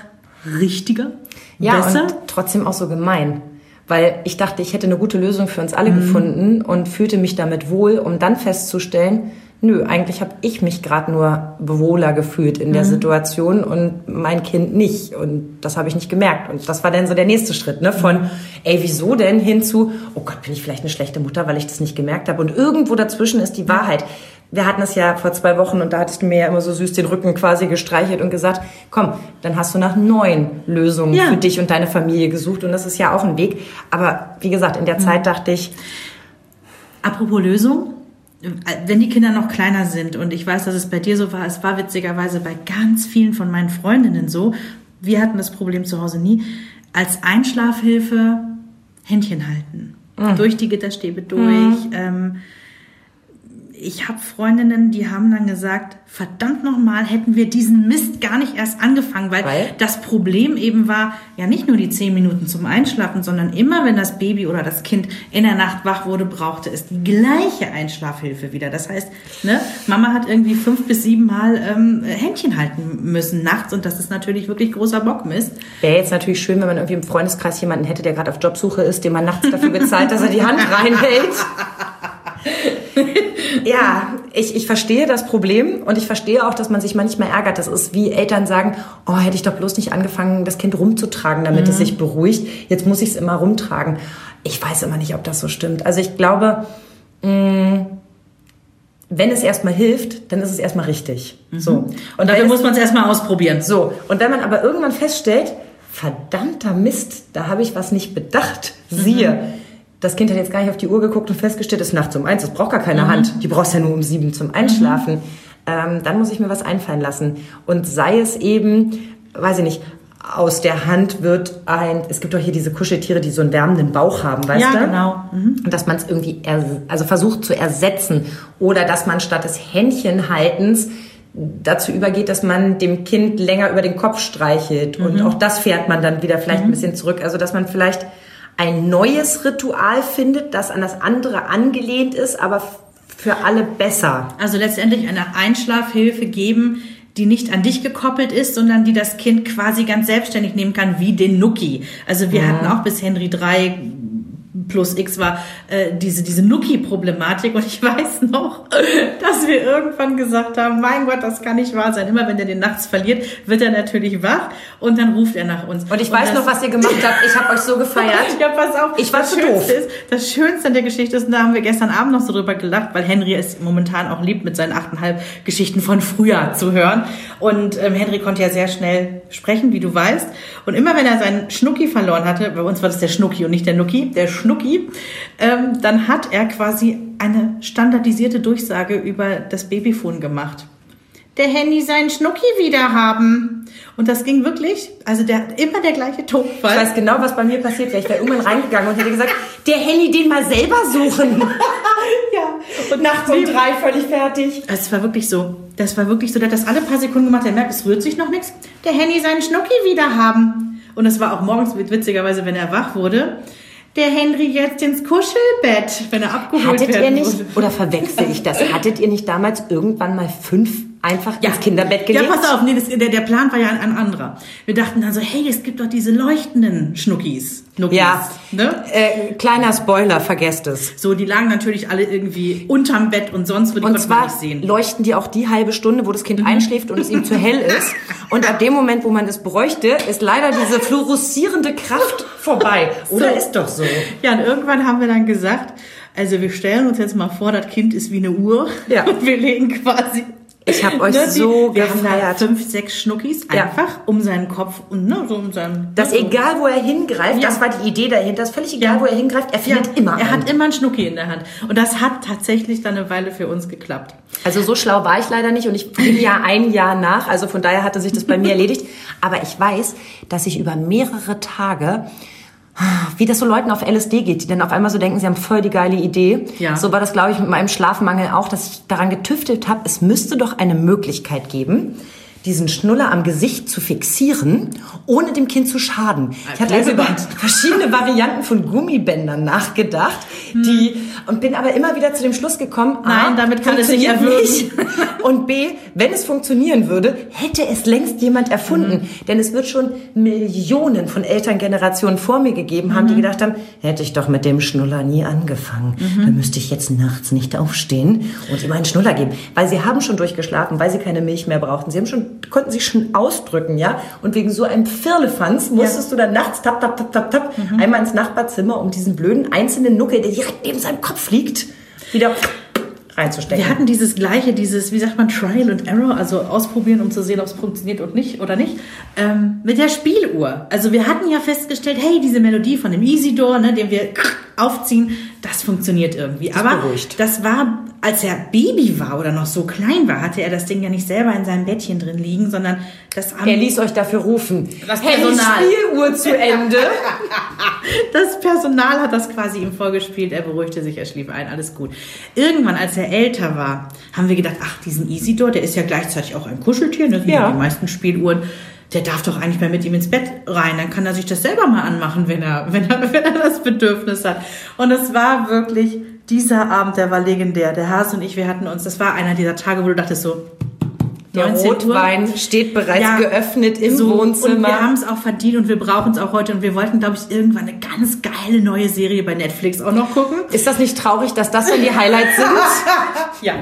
richtiger, Ja, besser. und trotzdem auch so gemein. Weil ich dachte, ich hätte eine gute Lösung für uns alle Mhm. gefunden und fühlte mich damit wohl, um dann festzustellen, nö, eigentlich habe ich mich gerade nur wohler gefühlt in Mhm. der Situation und mein Kind nicht. Und das habe ich nicht gemerkt. Und das war dann so der nächste Schritt, ne? Von, ey, wieso denn hin zu, oh Gott, bin ich vielleicht eine schlechte Mutter, weil ich das nicht gemerkt habe. Und irgendwo dazwischen ist die Wahrheit. Wir hatten es ja vor zwei Wochen und da hattest du mir ja immer so süß den Rücken quasi gestreichelt und gesagt, komm, dann hast du nach neuen Lösungen Ja. für dich und deine Familie gesucht und das ist ja auch ein Weg. Aber wie gesagt, in der Zeit dachte ich, Apropos Lösung, wenn die Kinder noch kleiner sind und ich weiß, dass es bei dir so war, es war witzigerweise bei ganz vielen von meinen Freundinnen so, wir hatten das Problem zu Hause nie, als Einschlafhilfe Händchen halten. Durch die Gitterstäbe durch. Ähm, ich habe Freundinnen, die haben dann gesagt, verdammt nochmal, hätten wir diesen Mist gar nicht erst angefangen, weil, Weil? das Problem eben war, ja nicht nur die zehn Minuten zum Einschlafen, sondern immer, wenn das Baby oder das Kind in der Nacht wach wurde, brauchte es die gleiche Einschlafhilfe wieder. Das heißt, ne, Mama hat irgendwie fünf bis sieben Mal ähm, Händchen halten müssen nachts und das ist natürlich wirklich großer Bockmist. wäre jetzt natürlich schön, wenn man irgendwie im Freundeskreis jemanden hätte, der gerade auf Jobsuche ist, dem man nachts dafür bezahlt, dass er die Hand reinhält. Ja, ich, ich verstehe das Problem und ich verstehe auch, dass man sich manchmal ärgert. Das ist wie Eltern sagen, oh, hätte ich doch bloß nicht angefangen, das Kind rumzutragen, damit es sich beruhigt. Jetzt muss ich es immer rumtragen. Ich weiß immer nicht, ob das so stimmt. Also ich glaube, mh, wenn es erstmal hilft, dann ist es erstmal richtig. So. Und dafür muss man es erstmal ausprobieren. so, und wenn man aber irgendwann feststellt, verdammter Mist, da habe ich was nicht bedacht. Siehe, das Kind hat jetzt gar nicht auf die Uhr geguckt und festgestellt, es ist nachts um eins, das braucht gar keine Hand. Die brauchst ja nur um sieben zum Einschlafen. Ähm, dann muss ich mir was einfallen lassen. Und sei es eben, weiß ich nicht, aus der Hand wird ein, es gibt doch hier diese Kuscheltiere, die so einen wärmenden Bauch haben, weißt Ja, du? genau. Und dass man es irgendwie, also versucht zu ersetzen. Oder dass man statt des Händchenhaltens dazu übergeht, dass man dem Kind länger über den Kopf streichelt. Und auch das fährt man dann wieder vielleicht ein bisschen zurück. Also dass man vielleicht ein neues Ritual findet, das an das andere angelehnt ist, aber für alle besser. Also letztendlich eine Einschlafhilfe geben, die nicht an dich gekoppelt ist, sondern die das Kind quasi ganz selbstständig nehmen kann, wie den Nuki. Also wir hatten auch bis Henry drei plus X war äh, diese, diese Nuki-Problematik. Und ich weiß noch, dass wir irgendwann gesagt haben, mein Gott, das kann nicht wahr sein. Immer wenn er den nachts verliert, wird er natürlich wach und dann ruft er nach uns. Und ich weiß noch, was ihr gemacht habt. Ich habe euch so gefeiert. ja, pass auf. Ich war das zu Schönste doof. Ist, das Schönste an der Geschichte ist, und da haben wir gestern Abend noch so drüber gelacht, weil Henry es momentan auch liebt, mit seinen achteinhalb Geschichten von früher zu hören. Und ähm, Henry konnte ja sehr schnell sprechen, wie du weißt. Und immer wenn er seinen Schnucki verloren hatte, bei uns war das der Schnucki und nicht der Nucki, der Schnucki, ähm, dann hat er quasi eine standardisierte Durchsage über das Babyphone gemacht. Der Handy seinen Schnucki wieder haben. Und das ging wirklich, also der immer der gleiche Tonfall. Ich weiß genau, was bei mir passiert wäre. Ich wäre irgendwann reingegangen und hätte gesagt, der Henny den mal selber suchen. ja. Und nachts um drei völlig fertig. Also es war wirklich so. Das war wirklich so. Der hat das alle paar Sekunden gemacht. Der merkt, es rührt sich noch nichts. Der Henny seinen Schnucki wieder haben. Und es war auch morgens witzigerweise, wenn er wach wurde. Der Henry jetzt ins Kuschelbett, wenn er abgeholt Hattet ihr nicht, wurde. oder verwechsel ich das, hattet ihr nicht damals irgendwann mal fünf einfach ins Kinderbett gelegt? Ja, pass auf, nee, das, der, der Plan war ja ein, ein anderer. Wir dachten dann so, hey, es gibt doch diese leuchtenden Schnuckis. Schnuckis Ja, Ne? äh, kleiner Spoiler, vergesst es. So, die lagen natürlich alle irgendwie unterm Bett und sonst wo die Und zwar nicht sehen. Mhm. leuchten die auch die halbe Stunde, wo das Kind einschläft und es ihm zu hell ist. Und ab dem Moment, wo man es bräuchte, ist leider diese fluoreszierende Kraft vorbei. Oder So. ist doch so? Ja, und irgendwann haben wir dann gesagt, also wir stellen uns jetzt mal vor, das Kind ist wie eine Uhr. Ja. Und wir legen quasi. Ich hab euch die- so wir haben da gefeiert. fünf, sechs Schnuckis Ja. einfach um seinen Kopf und ne, so um seinen. Dass so. egal, wo er hingreift, Ja. das war die Idee dahinter, ist völlig egal, Ja. wo er hingreift, er ja, findet immer Er einen. hat immer einen Schnucki in der Hand. Und das hat tatsächlich dann eine Weile für uns geklappt. Also so schlau war ich leider nicht und ich bin ja ein Jahr nach, also von daher hatte sich das bei mir erledigt. Aber ich weiß, dass ich über mehrere Tage, wie das so Leuten auf LSD geht, die dann auf einmal so denken, sie haben voll die geile Idee. Ja. So war das, glaube ich, mit meinem Schlafmangel auch, dass ich daran getüftelt habe, es müsste doch eine Möglichkeit geben, diesen Schnuller am Gesicht zu fixieren, ohne dem Kind zu schaden. Ich hatte also über verschiedene Varianten von Gummibändern nachgedacht, die und bin aber immer wieder zu dem Schluss gekommen, Nein, A, damit kann es nicht erwürgen. Und B, wenn es funktionieren würde, hätte es längst jemand erfunden. Mhm. Denn es wird schon Millionen von Elterngenerationen vor mir gegeben haben, Mhm. die gedacht haben, hätte ich doch mit dem Schnuller nie angefangen. Mhm. Dann müsste ich jetzt nachts nicht aufstehen und ihm einen Schnuller geben. Weil sie haben schon durchgeschlafen, weil sie keine Milch mehr brauchten. Sie haben schon, konnten sich schon ausdrücken, ja. Und wegen so einem Firlefanz musstest du dann nachts tap, tap, tap, tap, tap, Mhm. einmal ins Nachbarzimmer, um diesen blöden einzelnen Nuckel, der direkt neben seinem Kopf liegt, wieder reinzustecken. Wir hatten dieses gleiche, dieses, wie sagt man, Trial and Error, also ausprobieren, um zu sehen, ob es funktioniert und nicht oder nicht, ähm, mit der Spieluhr. Also wir hatten ja festgestellt, hey, diese Melodie von dem Easy Door, ne, den wir aufziehen, das funktioniert irgendwie. Aber beruhigt. das war, als er Baby war oder noch so klein war, hatte er das Ding ja nicht selber in seinem Bettchen drin liegen, sondern das haben Er ließ euch dafür rufen. Das Personal. Spieluhr zu Ende. Das Personal hat das quasi ihm vorgespielt, er beruhigte sich, er schlief ein, alles gut. Irgendwann, als er älter war, haben wir gedacht, ach, diesen Isidor, der ist ja gleichzeitig auch ein Kuscheltier, ne? wie Ja. die meisten Spieluhren. Der darf doch eigentlich mal mit ihm ins Bett rein, dann kann er sich das selber mal anmachen, wenn er, wenn er, wenn er das Bedürfnis hat. Und es war wirklich, dieser Abend, der war legendär. Der Hase und ich, wir hatten uns, das war einer dieser Tage, wo du dachtest so, Der 19 Uhr. Rotwein steht bereits geöffnet im so, Wohnzimmer. Und wir haben es auch verdient und wir brauchen es auch heute. Und wir wollten, glaube ich, irgendwann eine ganz geile neue Serie bei Netflix auch noch gucken. Ist das nicht traurig, dass das dann die Highlights sind? Ja,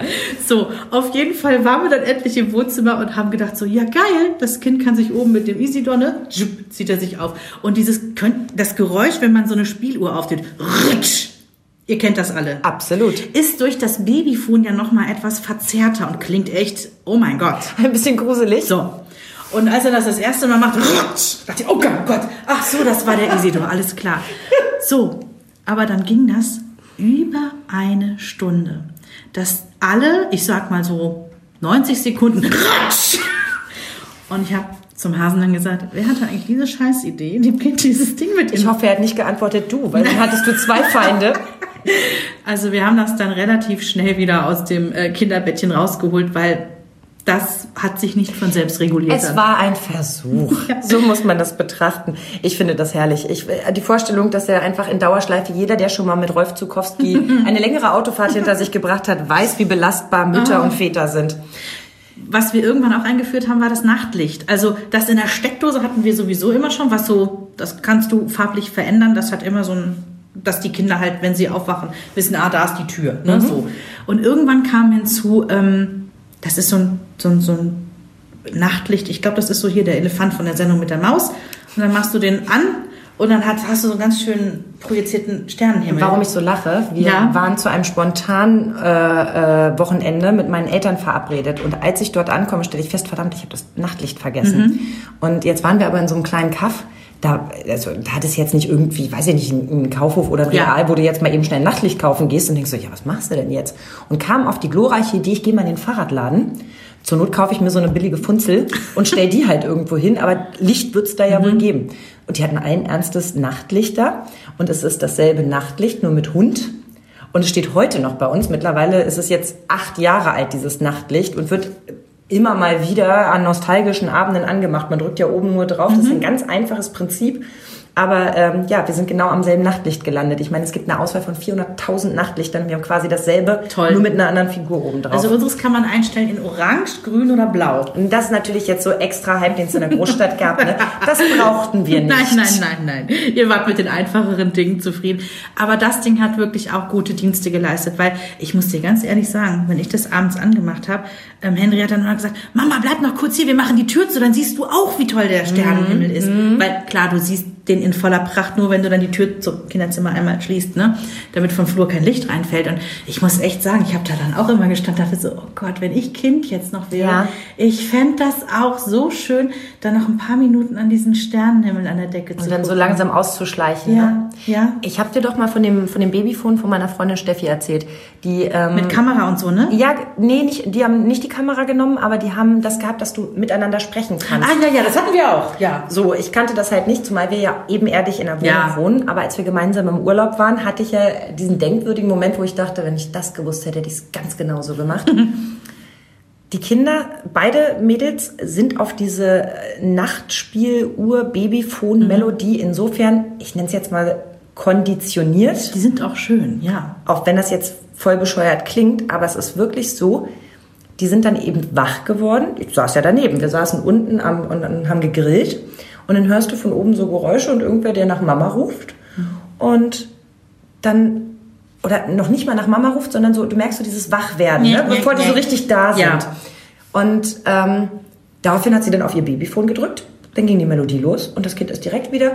so, auf jeden Fall waren wir dann endlich im Wohnzimmer und haben gedacht so, ja geil, das Kind kann sich oben mit dem Isidor, ne, zieht er sich auf. Und dieses, das Geräusch, wenn man so eine Spieluhr auftritt, rutsch, ihr kennt das alle. Absolut. Ist durch das Babyfon ja nochmal etwas verzerrter und klingt echt, oh mein Gott. Ein bisschen gruselig. So. Und als er das das erste Mal macht, rutsch, dachte ich, oh Gott, Gott, ach so, das war der Isidor, alles klar. So, aber dann ging das über eine Stunde, dass alle, ich sag mal so 90 Sekunden, rutsch. Und ich habe zum Hasen dann gesagt, wer hatte eigentlich diese Scheißidee, dem Kind dieses Ding mit Ich hoffe, er hat nicht geantwortet du, weil dann hattest du zwei Feinde. Also wir haben das dann relativ schnell wieder aus dem äh, Kinderbettchen rausgeholt, weil das hat sich nicht von selbst reguliert. Es war ein Versuch. So muss man das betrachten. Ich finde das herrlich. Ich, die Vorstellung, dass er einfach in Dauerschleife, jeder, der schon mal mit Rolf Zukowski eine längere Autofahrt hinter sich gebracht hat, weiß, wie belastbar Mütter und Väter sind. Was wir irgendwann auch eingeführt haben, war das Nachtlicht. Also das in der Steckdose hatten wir sowieso immer schon, was so, das kannst du farblich verändern, das hat immer so ein dass die Kinder halt, wenn sie aufwachen, wissen, ah, da ist die Tür. Ne? So. Und irgendwann kam hinzu, ähm, das ist so ein, so ein, so ein Nachtlicht, ich glaube, das ist so hier der Elefant von der Sendung mit der Maus. Und dann machst du den an und dann hast, hast du so einen ganz schön projizierten Sternenhimmel. Warum ich so lache? Wir Ja. waren zu einem spontanen äh, äh, Wochenende mit meinen Eltern verabredet und als ich dort ankomme, stelle ich fest, verdammt, ich habe das Nachtlicht vergessen. Und jetzt waren wir aber in so einem kleinen Kaff. Da, also, da hat es jetzt nicht irgendwie, weiß ich nicht, ein, ein Kaufhof oder ein Ja. Real, wo du jetzt mal eben schnell ein Nachtlicht kaufen gehst und denkst so, ja, was machst du denn jetzt? Und kam auf die glorreiche Idee, ich gehe mal in den Fahrradladen. Zur Not kaufe ich mir so eine billige Funzel und stell die halt irgendwo hin, aber Licht wird's da ja Mhm. wohl geben. Und die hatten allen Ernstes Nachtlichter und es ist dasselbe Nachtlicht, nur mit Hund. Und es steht heute noch bei uns. Mittlerweile ist es jetzt acht Jahre alt, dieses Nachtlicht, und wird immer mal wieder an nostalgischen Abenden angemacht. Man drückt ja oben nur drauf. Das ist ein Mhm. ganz einfaches Prinzip. Aber ähm, ja, wir sind genau am selben Nachtlicht gelandet. Ich meine, es gibt eine Auswahl von 400.000 Nachtlichtern. Wir haben quasi dasselbe, Toll. nur mit einer anderen Figur oben drauf. Also unseres kann man einstellen in orange, grün oder blau. und das ist natürlich jetzt so extra es in der Großstadt gab. Ne? Das brauchten wir nicht. Nein, nein, nein, nein. Ihr wart mit den einfacheren Dingen zufrieden. Aber das Ding hat wirklich auch gute Dienste geleistet, weil ich muss dir ganz ehrlich sagen, wenn ich das abends angemacht habe, ähm, Henry hat dann mal gesagt, Mama, bleib noch kurz hier, wir machen die Tür zu, dann siehst du auch, wie toll der Sternenhimmel ist. Weil klar, du siehst den in voller Pracht nur, wenn du dann die Tür zum Kinderzimmer einmal schließt, ne? damit vom Flur kein Licht reinfällt. Und ich muss echt sagen, ich habe da dann auch immer gestanden, dachte so, oh Gott, wenn ich Kind jetzt noch wäre, Ja. ich fände das auch so schön, dann noch ein paar Minuten an diesen Sternenhimmel an der Decke zu Und dann so gucken. langsam auszuschleichen. Ja, ne? ja. Ich habe dir doch mal von dem, von dem Babyphone von meiner Freundin Steffi erzählt. Die, ähm, Mit Kamera und so, ne? ja, nee, nicht, die haben nicht die Kamera genommen, aber die haben das gehabt, dass du miteinander sprechen kannst. Ah, ja, ja, das hatten wir auch, ja. So, ich kannte das halt nicht, zumal wir ja ebenerdig in der Wohnung Ja. wohnen. Aber als wir gemeinsam im Urlaub waren, hatte ich ja diesen denkwürdigen Moment, wo ich dachte, wenn ich das gewusst hätte, hätte ich es ganz genauso gemacht. Die Kinder, beide Mädels, sind auf diese Nachtspiel-Uhr-Babyphone-Melodie insofern, ich nenne es jetzt mal konditioniert, Die sind auch schön, ja. auch wenn das jetzt voll bescheuert klingt, aber es ist wirklich so, die sind dann eben wach geworden. Ich saß ja daneben, wir saßen unten am, und, und haben gegrillt und dann hörst du von oben so Geräusche und irgendwer, der nach Mama ruft und dann oder noch nicht mal nach Mama ruft, sondern so, du merkst so dieses Wachwerden, Nee, ne? nee, bevor die so nee. richtig da sind. Ja. Und ähm, daraufhin hat sie dann auf ihr Babyphone gedrückt, dann ging die Melodie los und das Kind ist direkt wieder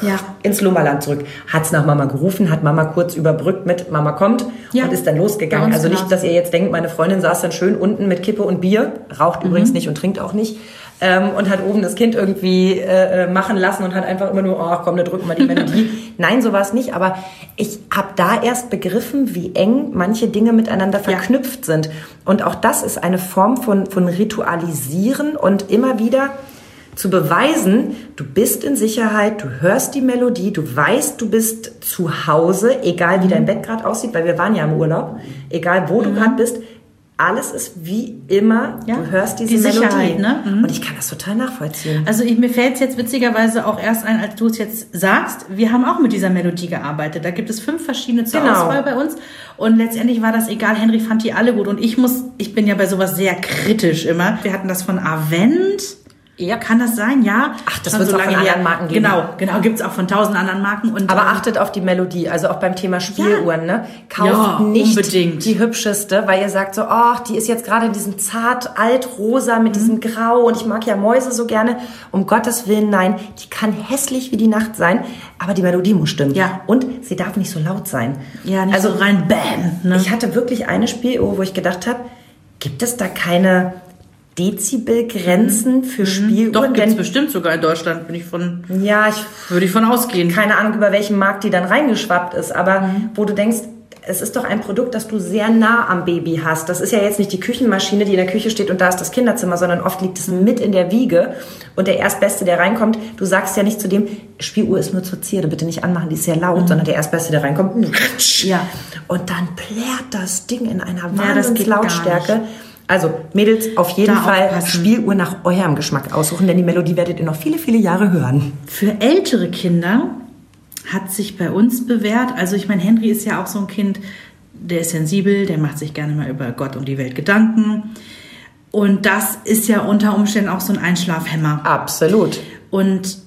Ja. ins Lummerland zurück. Hat's nach Mama gerufen, hat Mama kurz überbrückt mit Mama kommt Ja. und ist dann losgegangen. Also nicht, genauso. dass ihr jetzt denkt, meine Freundin saß dann schön unten mit Kippe und Bier, raucht übrigens nicht und trinkt auch nicht. Ähm, und hat oben das Kind irgendwie äh, äh, machen lassen und hat einfach immer nur, oh komm, da drücken wir die Melodie. Nein, so war es nicht. Aber ich habe da erst begriffen, wie eng manche Dinge miteinander Ja. verknüpft sind. Und auch das ist eine Form von, von Ritualisieren und immer wieder zu beweisen, du bist in Sicherheit, du hörst die Melodie, du weißt, du bist zu Hause, egal wie dein Bett gerade aussieht, weil wir waren ja im Urlaub, egal wo du gerade bist, alles ist wie immer, Ja, du hörst diese die Sicherheit, Melodie. ne? Mhm. Und ich kann das total nachvollziehen. Also ich, mir fällt es jetzt witzigerweise auch erst ein, als du es jetzt sagst. Wir haben auch mit dieser Melodie gearbeitet. Da gibt es fünf verschiedene zur Genau. Auswahl bei uns. Und letztendlich war das egal. Henry fand die alle gut. Und ich muss, ich bin ja bei sowas sehr kritisch immer. Wir hatten das von Avent. Ja. Kann das sein? Ja. Ach, das Schon wird's auch von anderen Marken geben. Genau, genau. Gibt es auch von tausend anderen Marken. Und, Aber achtet auf die Melodie, also auch beim Thema Spieluhren, ne? Kauft Ja, nicht unbedingt. die hübscheste, weil ihr sagt so, ach, die ist jetzt gerade in diesem zart altrosa mit diesem Grau und ich mag ja Mäuse so gerne. Um Gottes Willen, nein, die kann hässlich wie die Nacht sein, aber die Melodie muss stimmen. Ja. Und sie darf nicht so laut sein. ja, nicht also so rein Bam. Ne? ich hatte wirklich eine Spieluhr, wo ich gedacht habe, gibt es da keine Dezibelgrenzen für Spieluhren? Mhm. Doch, gibt es bestimmt sogar in Deutschland, bin ich von, ja, ich würde ich von ausgehen. keine Ahnung, über welchen Markt die dann reingeschwappt ist, aber Mhm. wo du denkst, es ist doch ein Produkt, das du sehr nah am Baby hast. Das ist ja jetzt nicht die Küchenmaschine, die in der Küche steht und da ist das Kinderzimmer, sondern oft liegt es mit in der Wiege und der Erstbeste, der reinkommt, du sagst ja nicht zu dem, Spieluhr ist nur zur Zierde, bitte nicht anmachen, die ist sehr laut, sondern der Erstbeste, der reinkommt, Mhm. Ja. und dann plärt das Ding in einer Ja, das Also, Mädels, auf jeden Da Fall aufpassen. Spieluhr nach eurem Geschmack aussuchen, denn die Melodie werdet ihr noch viele, viele Jahre hören. Für ältere Kinder hat sich bei uns bewährt, also ich meine, Henry ist ja auch so ein Kind, der ist sensibel, der macht sich gerne mal über Gott und die Welt Gedanken. Und das ist ja unter Umständen auch so ein Einschlafhemmer. Absolut. Und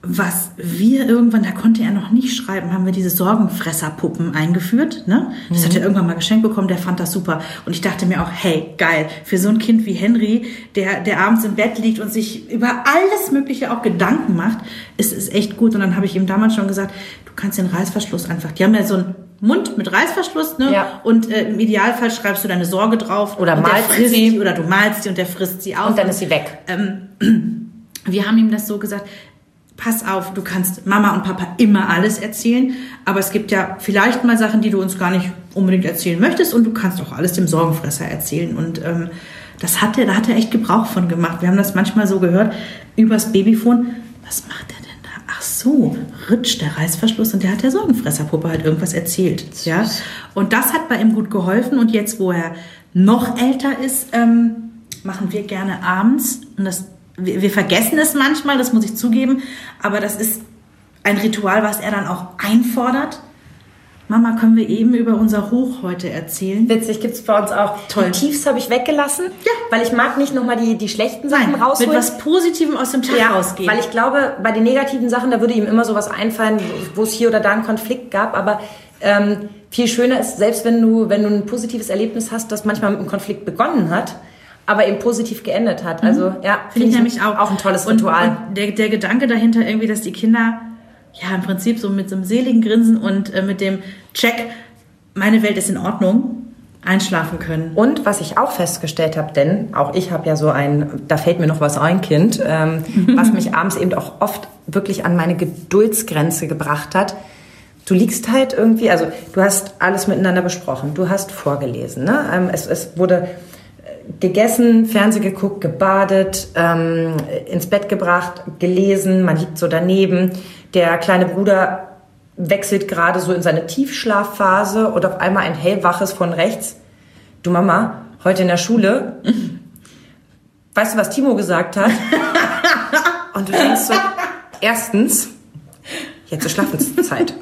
was wir irgendwann, da konnte er noch nicht schreiben, haben wir diese Sorgenfresserpuppen eingeführt. Ne? Das hat er irgendwann mal geschenkt bekommen, der fand das super. Und ich dachte mir auch, hey, geil, für so ein Kind wie Henry, der, der abends im Bett liegt und sich über alles Mögliche auch Gedanken macht, ist es echt gut. Und dann habe ich ihm damals schon gesagt, du kannst den Reißverschluss einfach, die haben ja so einen Mund mit Reißverschluss, ne? Ja. Und äh, im Idealfall schreibst du deine Sorge drauf. Oder malst sie. sie. Oder du malst sie und der frisst sie auf. Und dann ist sie weg. Wir haben ihm das so gesagt, pass auf, du kannst Mama und Papa immer alles erzählen, aber es gibt ja vielleicht mal Sachen, die du uns gar nicht unbedingt erzählen möchtest und du kannst auch alles dem Sorgenfresser erzählen. Und ähm, das hat er, da hat er echt Gebrauch von gemacht. Wir haben das manchmal so gehört übers Babyfon. Was macht er denn da? Ach so, rutscht der Reißverschluss und der hat der Sorgenfresserpuppe halt irgendwas erzählt. Ja? Und das hat bei ihm gut geholfen und jetzt, wo er noch älter ist, ähm, machen wir gerne abends und das wir, wir vergessen es manchmal, das muss ich zugeben, aber das ist ein Ritual, was er dann auch einfordert. Mama, können wir eben über unser Hoch heute erzählen? Witzig, gibt's bei uns auch. Toll. Die Tiefs habe ich weggelassen, Ja. weil ich mag nicht nochmal die, die schlechten Sachen Nein, rausholen. mit was Positivem aus dem Tag ja, rausgehen. weil ich glaube, bei den negativen Sachen, da würde ihm immer sowas einfallen, wo es hier oder da einen Konflikt gab, aber ähm, viel schöner ist, selbst wenn du, wenn du ein positives Erlebnis hast, das manchmal mit einem Konflikt begonnen hat, aber eben positiv geendet hat. Also ja, Mhm. Finde ich nämlich auch. auch ein tolles und, Ritual. Und der, der Gedanke dahinter irgendwie, dass die Kinder ja im Prinzip so mit so einem seligen Grinsen und äh, mit dem Check, meine Welt ist in Ordnung, einschlafen können. Und was ich auch festgestellt habe, denn auch ich habe ja so ein, da fällt mir noch was ein, Kind, ähm, was mich abends eben auch oft wirklich an meine Geduldsgrenze gebracht hat. Du liegst halt irgendwie, also du hast alles miteinander besprochen, du hast vorgelesen, ne? Ähm, es, es wurde gegessen, Fernseh geguckt, gebadet, ähm, ins Bett gebracht, gelesen, man liegt so daneben. Der kleine Bruder wechselt gerade so in seine Tiefschlafphase und auf einmal ein hellwaches von rechts. Du Mama, heute in der Schule, weißt du, was Timo gesagt hat? Und du denkst so, erstens, jetzt ist Schlafenszeit.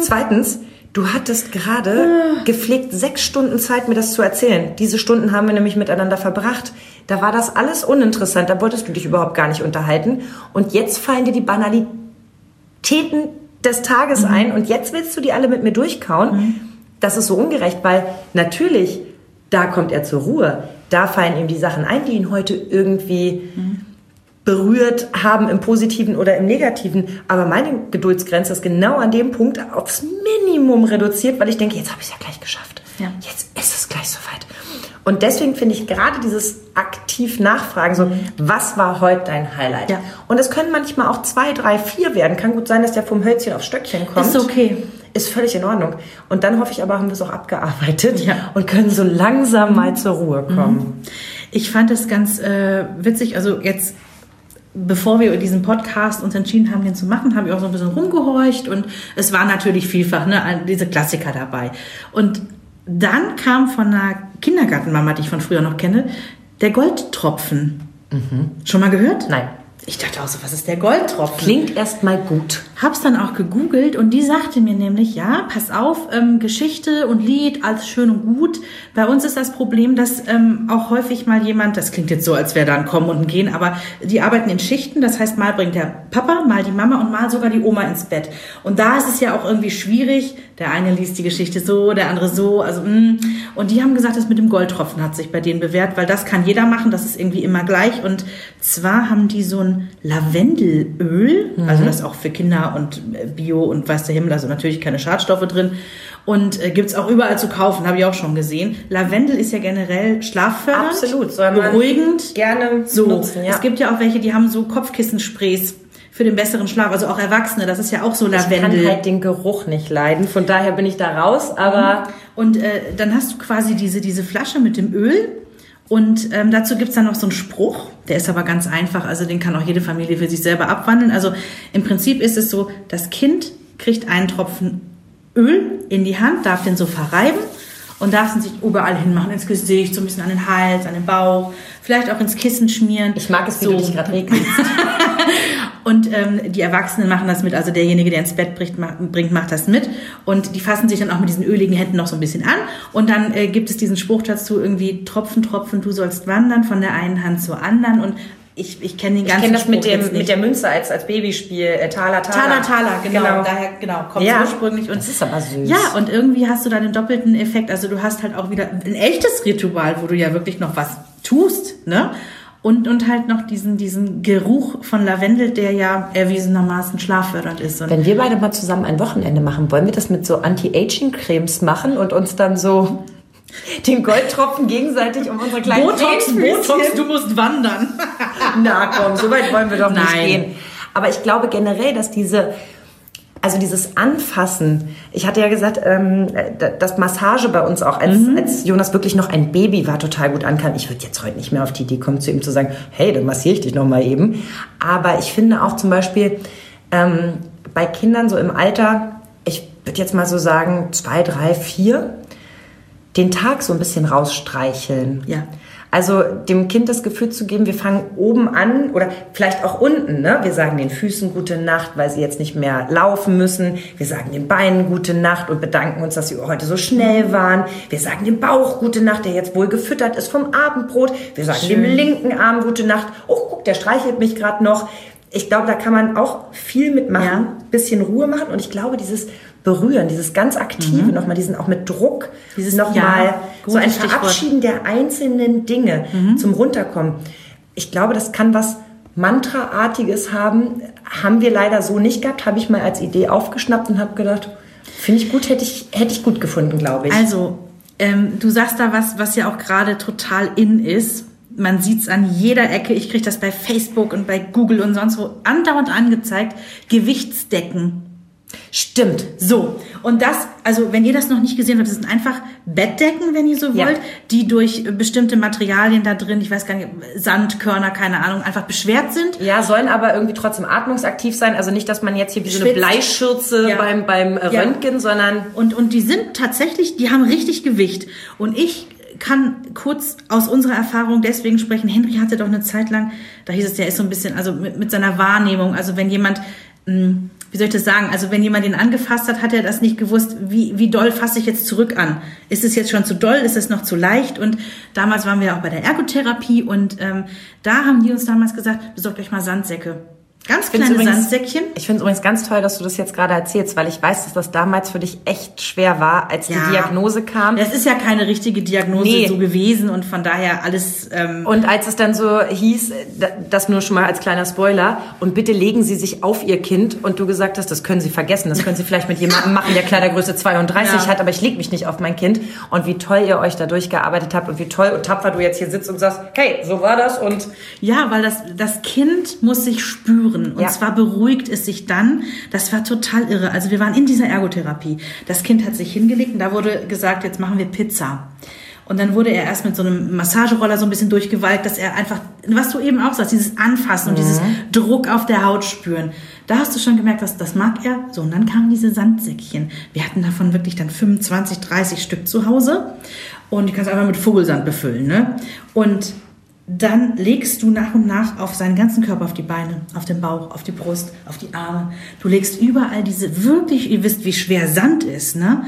Zweitens, du hattest gerade gepflegt sechs Stunden Zeit, mir das zu erzählen. Diese Stunden haben wir nämlich miteinander verbracht. Da war das alles uninteressant, da wolltest du dich überhaupt gar nicht unterhalten. Und jetzt fallen dir die Banalitäten des Tages ein und jetzt willst du die alle mit mir durchkauen. Das ist so ungerecht, weil natürlich, da kommt er zur Ruhe. Da fallen ihm die Sachen ein, die ihn heute irgendwie berührt haben im Positiven oder im Negativen. Aber meine Geduldsgrenze ist genau an dem Punkt aufs Minimum reduziert, weil ich denke, jetzt habe ich es ja gleich geschafft. Ja. Jetzt ist es gleich soweit. Und deswegen finde ich gerade dieses aktiv nachfragen, so, was war heute dein Highlight? Ja. Und es können manchmal auch zwei, drei, vier werden. Kann gut sein, dass der vom Hölzchen auf Stöckchen kommt. Ist okay. Ist völlig in Ordnung. Und dann hoffe ich aber, haben wir es auch abgearbeitet Ja. und können so langsam mal zur Ruhe kommen. Ich fand es ganz äh, witzig, also jetzt, bevor wir diesen Podcast uns entschieden haben, den zu machen, habe ich auch so ein bisschen rumgehorcht und es war natürlich vielfach ne, diese Klassiker dabei. Und dann kam von einer Kindergartenmama, die ich von früher noch kenne, der Goldtropfen. Schon mal gehört? Nein. Ich dachte auch so, was ist der Goldtropfen? Klingt erstmal gut. Hab's dann auch gegoogelt und die sagte mir nämlich, ja, pass auf, ähm, Geschichte und Lied, alles schön und gut. Bei uns ist das Problem, dass ähm, auch häufig mal jemand, das klingt jetzt so, als wäre da ein Kommen und ein Gehen, aber die arbeiten in Schichten, das heißt, mal bringt der Papa, mal die Mama und mal sogar die Oma ins Bett. Und da ist es ja auch irgendwie schwierig, der eine liest die Geschichte so, der andere so, also mh. und die haben gesagt, das mit dem Goldtropfen hat sich bei denen bewährt, weil das kann jeder machen, das ist irgendwie immer gleich und zwar haben die so ein Lavendelöl, also das auch für Kinder und äh, Bio und weiß der Himmel, also natürlich keine Schadstoffe drin. Und äh, gibt's auch überall zu kaufen, habe ich auch schon gesehen. Lavendel ist ja generell schlaffördernd, Absolut, soll man beruhigend. gerne So, nutzen, ja. es gibt ja auch welche, die haben so Kopfkissensprays für den besseren Schlaf, also auch Erwachsene, das ist ja auch so Ich kann Lavendel. halt den Geruch nicht leiden, von daher bin ich da raus, aber Und äh, dann hast du quasi diese, diese Flasche mit dem Öl. Und ähm, dazu gibt's dann noch so einen Spruch, der ist aber ganz einfach, also den kann auch jede Familie für sich selber abwandeln. Also im Prinzip ist es so, das Kind kriegt einen Tropfen Öl in die Hand, darf den so verreiben und darf ihn sich überall hinmachen, ins Gesicht, so ein bisschen an den Hals, an den Bauch, vielleicht auch ins Kissen schmieren. ich mag es, wie so. du dich gerade regelst. Und ähm, die Erwachsenen machen das mit, also derjenige, der ins Bett bringt, macht, bringt, macht das mit. Und die fassen sich dann auch mit diesen öligen Händen noch so ein bisschen an. Und dann äh, gibt es diesen Spruch dazu, irgendwie Tropfen, Tropfen, du sollst wandern von der einen Hand zur anderen. Und ich, ich kenne den Ich ganzen kenne das mit, dem, mit der Münze als, als Babyspiel. Äh, Taler, Taler. Taler, Taler, genau, daher genau kommt Ja. ursprünglich und Das ist aber süß. Ja, und irgendwie hast du da den doppelten Effekt. Also du hast halt auch wieder ein echtes Ritual, wo du ja wirklich noch was tust, ne? Und, und halt noch diesen, diesen Geruch von Lavendel, der ja erwiesenermaßen schlaffördernd ist. Und Wenn wir beide mal zusammen ein Wochenende machen, wollen wir das mit so Anti-Aging-Cremes machen und uns dann so den Goldtropfen gegenseitig um unsere kleinen Botox, Botox, du musst wandern. Na komm, so weit wollen wir doch nicht Nein. gehen. Aber ich glaube generell, dass diese, also dieses Anfassen, ich hatte ja gesagt, ähm, dass Massage bei uns auch, als, als Jonas wirklich noch ein Baby war, total gut ankam. Ich würde jetzt heute nicht mehr auf die Idee kommen, zu ihm zu sagen, hey, dann massiere ich dich noch mal eben. Aber ich finde auch zum Beispiel ähm, bei Kindern so im Alter, ich würde jetzt mal so sagen, zwei, drei, vier, den Tag so ein bisschen rausstreicheln. Ja. Also dem Kind das Gefühl zu geben, wir fangen oben an oder vielleicht auch unten. Ne? Wir sagen den Füßen gute Nacht, weil sie jetzt nicht mehr laufen müssen. Wir sagen den Beinen gute Nacht und bedanken uns, dass sie heute so schnell waren. Wir sagen dem Bauch gute Nacht, der jetzt wohl gefüttert ist vom Abendbrot. Wir sagen dem linken Arm gute Nacht. Oh, guck, der streichelt mich gerade noch. Ich glaube, da kann man auch viel mitmachen, Ja. bisschen Ruhe machen. Und ich glaube, dieses Berühren, dieses ganz Aktive, nochmal diesen auch mit Druck, Dieses- nochmal ja, so ein Stichwort. Verabschieden der einzelnen Dinge zum Runterkommen. Ich glaube, das kann was Mantraartiges haben. Haben wir leider so nicht gehabt. Habe ich mal als Idee aufgeschnappt und habe gedacht, finde ich gut, hätte ich, hätte ich gut gefunden, glaube ich. Also, ähm, du sagst da was, was ja auch gerade total in ist. Man sieht's an jeder Ecke. Ich kriege das bei Facebook und bei Google und sonst wo andauernd angezeigt. Gewichtsdecken. Stimmt. So, und das, also wenn ihr das noch nicht gesehen habt, das sind einfach Bettdecken, wenn ihr so Ja. wollt, die durch äh, bestimmte Materialien da drin, ich weiß gar nicht, Sandkörner, keine Ahnung, einfach beschwert sind. Ja, sollen aber irgendwie trotzdem atmungsaktiv sein. Also nicht, dass man jetzt hier wie so eine. Bleischürze Ja. beim, beim äh, Ja. Röntgen, sondern Und, und die sind tatsächlich, die haben richtig Gewicht. Und ich kann kurz aus unserer Erfahrung deswegen sprechen. Henry hatte doch eine Zeit lang, da hieß es, der ist so ein bisschen, also mit, mit seiner Wahrnehmung, also wenn jemand, mh, wie soll ich das sagen, also wenn jemand ihn angefasst hat, hat er das nicht gewusst, wie, wie doll fasse ich jetzt zurück an? Ist es jetzt schon zu doll? Ist es noch zu leicht? Und damals waren wir auch bei der Ergotherapie und ähm, da haben die uns damals gesagt, besorgt euch mal Sandsäcke. Ganz kleine übrigens- Sandsäckchen. Ich finde es übrigens ganz toll, dass du das jetzt gerade erzählst, weil ich weiß, dass das damals für dich echt schwer war, als Ja. die Diagnose kam. Das ist ja keine richtige Diagnose Nee. so gewesen und von daher alles. Ähm, Und als es dann so hieß, da- das nur schon mal als kleiner Spoiler, und bitte legen Sie sich auf Ihr Kind und du gesagt hast, das können Sie vergessen, das können Sie vielleicht mit jemandem machen, der Kleidergröße 32 Ja. hat, aber ich lege mich nicht auf mein Kind. Und wie toll ihr euch da durchgearbeitet habt und wie toll und tapfer du jetzt hier sitzt und sagst, hey, so war das und ja, weil das, das Kind muss sich spüren. Und Ja. zwar beruhigt es sich dann. Das war total irre. Also wir waren in dieser Ergotherapie. Das Kind hat sich hingelegt und da wurde gesagt, jetzt machen wir Pizza. Und dann wurde er erst mit so einem Massageroller so ein bisschen durchgewalkt, dass er einfach, was du eben auch sagst, dieses Anfassen und dieses Druck auf der Haut spüren. Da hast du schon gemerkt, dass das mag er. So, und dann kamen diese Sandsäckchen. Wir hatten davon wirklich dann 25, 30 Stück zu Hause. Und die kannst du einfach mit Vogelsand befüllen, ne? Und dann legst du nach und nach auf seinen ganzen Körper, auf die Beine, auf den Bauch, auf die Brust, auf die Arme. Du legst überall diese wirklich, ihr wisst, wie schwer Sand ist, ne?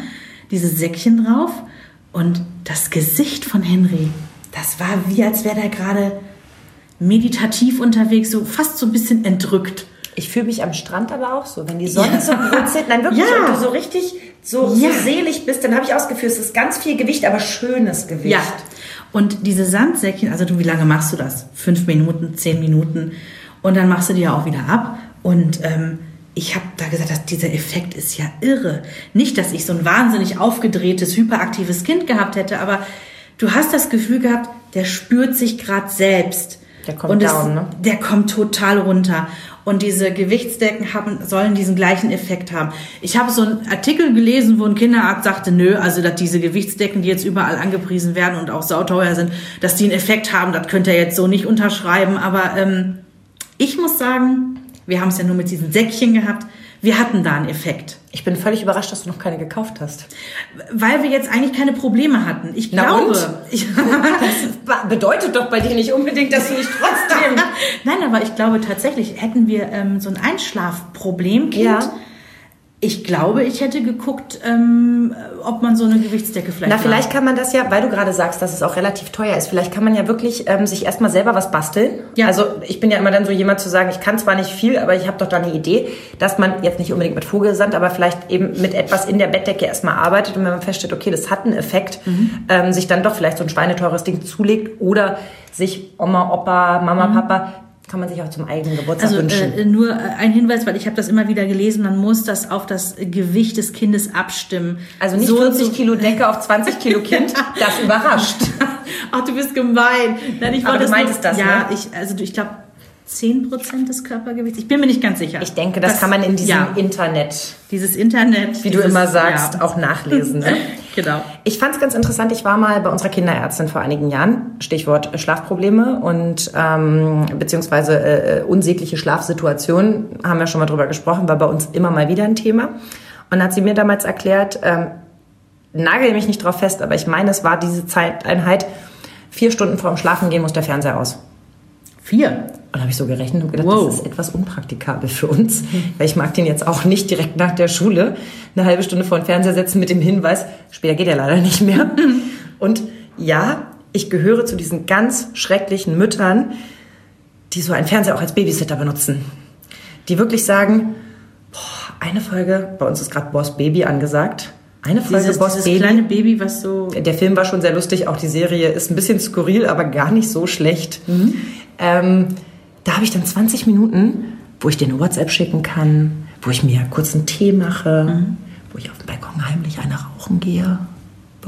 Diese Säckchen drauf und das Gesicht von Henry, das war wie, als wäre der gerade meditativ unterwegs, so fast so ein bisschen entrückt. ich fühle mich am Strand aber auch so, wenn die Sonne so brutzelt, nein wirklich, Ja. und du so richtig so, Ja. so selig bist, dann habe ich auch das Gefühl, es ist ganz viel Gewicht, aber schönes Gewicht. Ja. Und diese Sandsäckchen, also du, wie lange machst du das? Fünf Minuten, zehn Minuten. Und dann machst du die ja auch wieder ab. Und ähm, ich habe da gesagt, dass dieser Effekt ist ja irre. Nicht, dass ich so ein wahnsinnig aufgedrehtes, hyperaktives Kind gehabt hätte, aber du hast das Gefühl gehabt, der spürt sich gerade selbst. Der kommt Und down, ne? Der kommt total runter. Und diese Gewichtsdecken haben, sollen diesen gleichen Effekt haben. Ich habe so einen Artikel gelesen, wo ein Kinderarzt sagte, nö, also dass diese Gewichtsdecken, die jetzt überall angepriesen werden und auch sauteuer sind, dass die einen Effekt haben, das könnt ihr jetzt so nicht unterschreiben. Aber ähm, ich muss sagen, wir haben es ja nur mit diesen Säckchen gehabt, wir hatten da einen Effekt. Ich bin völlig überrascht, dass du noch keine gekauft hast. Weil wir jetzt eigentlich keine Probleme hatten. Ich Na glaube. Das bedeutet doch bei dir nicht unbedingt, dass du nicht trotzdem... Nein, aber ich glaube tatsächlich, hätten wir ähm, so ein Einschlafproblem, Kind, Ja. Ich glaube, ich hätte geguckt, ähm, ob man so eine Gewichtsdecke vielleicht. Na, vielleicht kann man das ja, weil du gerade sagst, dass es auch relativ teuer ist. Vielleicht kann man ja wirklich ähm, sich erstmal selber was basteln. Ja. Also ich bin ja immer dann so jemand zu sagen, ich kann zwar nicht viel, aber ich habe doch da eine Idee, dass man jetzt nicht unbedingt mit Vogelsand, aber vielleicht eben mit etwas in der Bettdecke erstmal arbeitet und wenn man feststellt, okay, das hat einen Effekt, ähm, sich dann doch vielleicht so ein schweineteures Ding zulegt oder sich Oma, Opa, Mama, Papa kann man sich auch zum eigenen Geburtstag Also wünschen. äh, nur äh, ein Hinweis, weil ich habe das immer wieder gelesen, man muss das auf das Gewicht des Kindes abstimmen. also nicht So und 40 so- Kilo Decke auf 20 Kilo Kind, das überrascht. Ach, du bist gemein. Nein, ich Aber du nur- meintest das, Ja, ne? ich, also ich glaube 10% des Körpergewichts. Ich bin mir nicht ganz sicher. Ich denke, das, kann man in diesem ja, Internet, dieses Internet, wie du dieses, immer sagst, ja. auch nachlesen. Ne? Genau. Ich fand es ganz interessant. Ich war mal bei unserer Kinderärztin vor einigen Jahren. Stichwort Schlafprobleme und ähm, beziehungsweise äh, unsägliche Schlafsituationen. Haben wir schon mal drüber gesprochen. War bei uns immer mal wieder ein Thema. Und hat sie mir damals erklärt, ähm, nagel mich nicht drauf fest, aber ich meine, es war diese Zeiteinheit. Vier Stunden vorm Schlafengehen muss der Fernseher aus. Vier. Und habe ich so gerechnet und gedacht, Wow. das ist etwas unpraktikabel für uns. Weil ich mag den jetzt auch nicht direkt nach der Schule eine halbe Stunde vor den Fernseher setzen mit dem Hinweis, später geht er leider nicht mehr. Und ja, ich gehöre zu diesen ganz schrecklichen Müttern, die so einen Fernseher auch als Babysitter benutzen. Die wirklich sagen, boah, eine Folge, bei uns ist gerade Boss Baby angesagt. Eine Folge Dieses, Boss dieses Baby. kleine Baby, was so. Der Film war schon sehr lustig, auch die Serie ist ein bisschen skurril, aber gar nicht so schlecht. Ähm, da habe ich dann 20 Minuten, wo ich dir eine WhatsApp schicken kann, wo ich mir kurz einen Tee mache, wo ich auf dem Balkon heimlich eine rauchen gehe.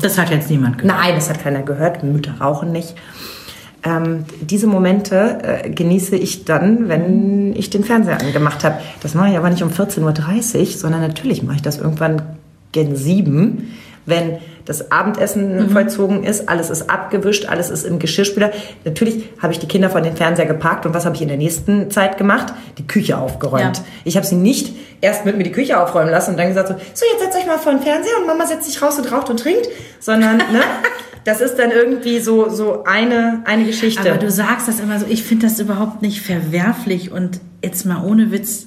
Das hat jetzt niemand gehört. Nein, das hat keiner gehört, Mütter rauchen nicht. Ähm, diese Momente äh, genieße ich dann, wenn ich den Fernseher angemacht habe. Das mache ich aber nicht um 14.30 Uhr, sondern natürlich mache ich das irgendwann gen 7, wenn das Abendessen vollzogen ist, alles ist abgewischt, alles ist im Geschirrspüler. Natürlich habe ich die Kinder von den Fernseher geparkt und was habe ich in der nächsten Zeit gemacht? Die Küche aufgeräumt. Ja. Ich habe sie nicht erst mit mir die Küche aufräumen lassen und dann gesagt so, so jetzt setzt euch mal vor den Fernseher und Mama setzt sich raus und raucht und trinkt, sondern ne, das ist dann irgendwie so so eine eine Geschichte. Aber du sagst das immer so, ich finde das überhaupt nicht verwerflich und jetzt mal ohne Witz,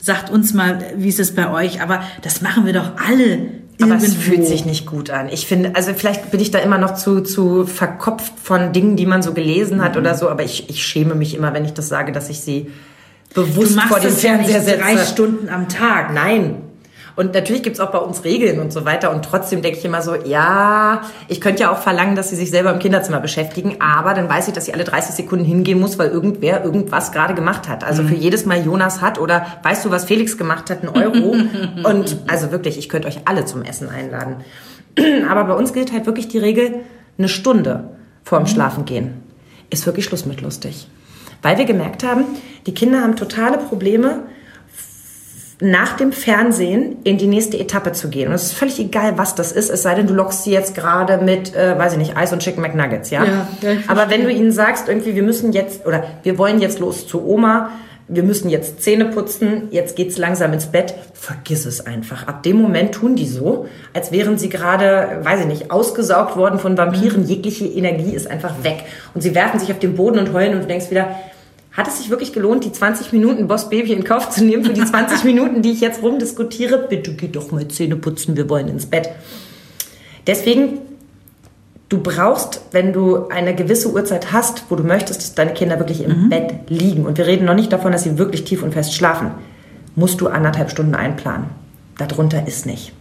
sagt uns mal, wie ist es bei euch, aber das machen wir doch alle aber irgendwo. es fühlt sich nicht gut an. Ich finde, also vielleicht bin ich da immer noch zu, zu verkopft von Dingen, die man so gelesen hat oder so, aber ich, ich schäme mich immer, wenn ich das sage, dass ich sie bewusst vor den das ja Fernseher nicht drei setze. Stunden am Tag. Nein. Und natürlich gibt's auch bei uns Regeln und so weiter. Und trotzdem denke ich immer so, ja, ich könnte ja auch verlangen, dass sie sich selber im Kinderzimmer beschäftigen, aber dann weiß ich, dass sie alle 30 Sekunden hingehen muss, weil irgendwer irgendwas gerade gemacht hat. Also für jedes Mal Jonas hat oder weißt du, was Felix gemacht hat, ein Euro. und also wirklich, ich könnte euch alle zum Essen einladen. Aber bei uns gilt halt wirklich die Regel, eine Stunde vorm Schlafengehen ist wirklich Schluss mit lustig. Weil wir gemerkt haben, die Kinder haben totale Probleme, nach dem Fernsehen in die nächste Etappe zu gehen. Und es ist völlig egal, was das ist, es sei denn, du lockst sie jetzt gerade mit, äh, weiß ich nicht, Eis und Chicken McNuggets, ja? Ja, Aber wenn du ihnen sagst, irgendwie, wir müssen jetzt, oder wir wollen jetzt los zu Oma, wir müssen jetzt Zähne putzen, jetzt geht's langsam ins Bett, vergiss es einfach. Ab dem Moment tun die so, als wären sie gerade, weiß ich nicht, ausgesaugt worden von Vampiren. Jegliche Energie ist einfach weg. Und sie werfen sich auf den Boden und heulen und du denkst wieder, hat es sich wirklich gelohnt, die 20 Minuten Boss Baby in Kauf zu nehmen für die 20 Minuten, die ich jetzt rumdiskutiere? Bitte geh doch mal Zähne putzen, wir wollen ins Bett. Deswegen, du brauchst, wenn du eine gewisse Uhrzeit hast, wo du möchtest, dass deine Kinder wirklich im Bett liegen, und wir reden noch nicht davon, dass sie wirklich tief und fest schlafen, musst du anderthalb Stunden einplanen. Darunter ist nicht.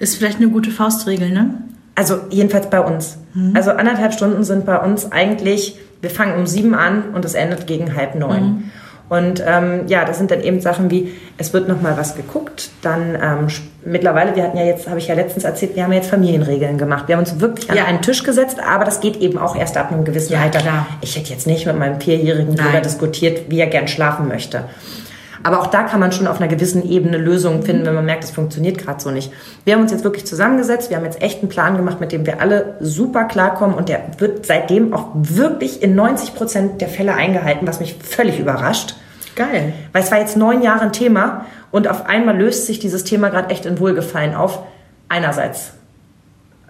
Ist vielleicht eine gute Faustregel, ne? Also jedenfalls bei uns. Also anderthalb Stunden sind bei uns eigentlich, wir fangen um sieben an und es endet gegen halb neun. Und ähm, ja, das sind dann eben Sachen wie, es wird noch mal was geguckt, dann ähm, mittlerweile, wir hatten ja jetzt, habe ich ja letztens erzählt, wir haben ja jetzt Familienregeln gemacht. Wir haben uns wirklich an Ja. einen Tisch gesetzt, aber das geht eben auch erst ab einem gewissen Ja, Alter. klar. Ich hätte jetzt nicht mit meinem Vierjährigen darüber Nein. diskutiert, wie er gern schlafen möchte. Aber auch da kann man schon auf einer gewissen Ebene Lösungen finden, wenn man merkt, es funktioniert gerade so nicht. Wir haben uns jetzt wirklich zusammengesetzt, wir haben jetzt echt einen Plan gemacht, mit dem wir alle super klarkommen und der wird seitdem auch wirklich in 90 Prozent der Fälle eingehalten, was mich völlig überrascht. Geil. Weil es war jetzt neun Jahre ein Thema und auf einmal löst sich dieses Thema gerade echt in Wohlgefallen auf. Einerseits.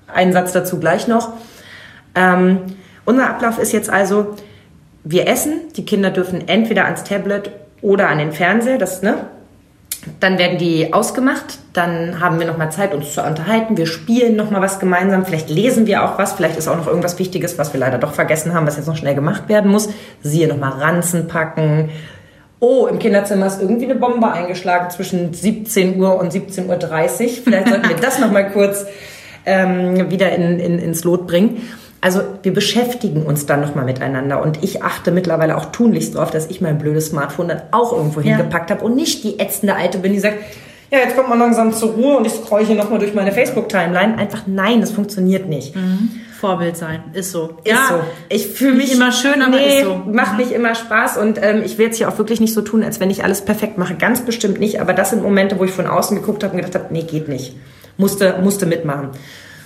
Einen Satz dazu gleich noch. Ähm, unser Ablauf ist jetzt also, wir essen, die Kinder dürfen entweder ans Tablet oder an den Fernseher, das, ne? Dann werden die ausgemacht, dann haben wir nochmal Zeit, uns zu unterhalten. Wir spielen nochmal was gemeinsam, vielleicht lesen wir auch was, vielleicht ist auch noch irgendwas Wichtiges, was wir leider doch vergessen haben, was jetzt noch schnell gemacht werden muss. Siehe nochmal Ranzen packen. Oh, im Kinderzimmer ist irgendwie eine Bombe eingeschlagen zwischen 17 Uhr und 17.30 Uhr. Vielleicht sollten wir das nochmal kurz ähm, wieder in, in, ins Lot bringen. Also wir beschäftigen uns dann nochmal miteinander und ich achte mittlerweile auch tunlichst darauf, dass ich mein blödes Smartphone dann auch irgendwo ja. hingepackt habe und nicht die ätzende Alte bin, die sagt, ja, jetzt kommt man langsam zur Ruhe und ich scroll hier nochmal durch meine Facebook-Timeline. Einfach nein, das funktioniert nicht. Mhm. Vorbild sein, ist so. Ist ja, so. Ich fühle mich immer schön, aber nee, ist so. macht nicht immer Spaß und ähm, ich will jetzt hier auch wirklich nicht so tun, als wenn ich alles perfekt mache. Ganz bestimmt nicht, aber das sind Momente, wo ich von außen geguckt habe und gedacht habe, nee, geht nicht. Musste, musste mitmachen.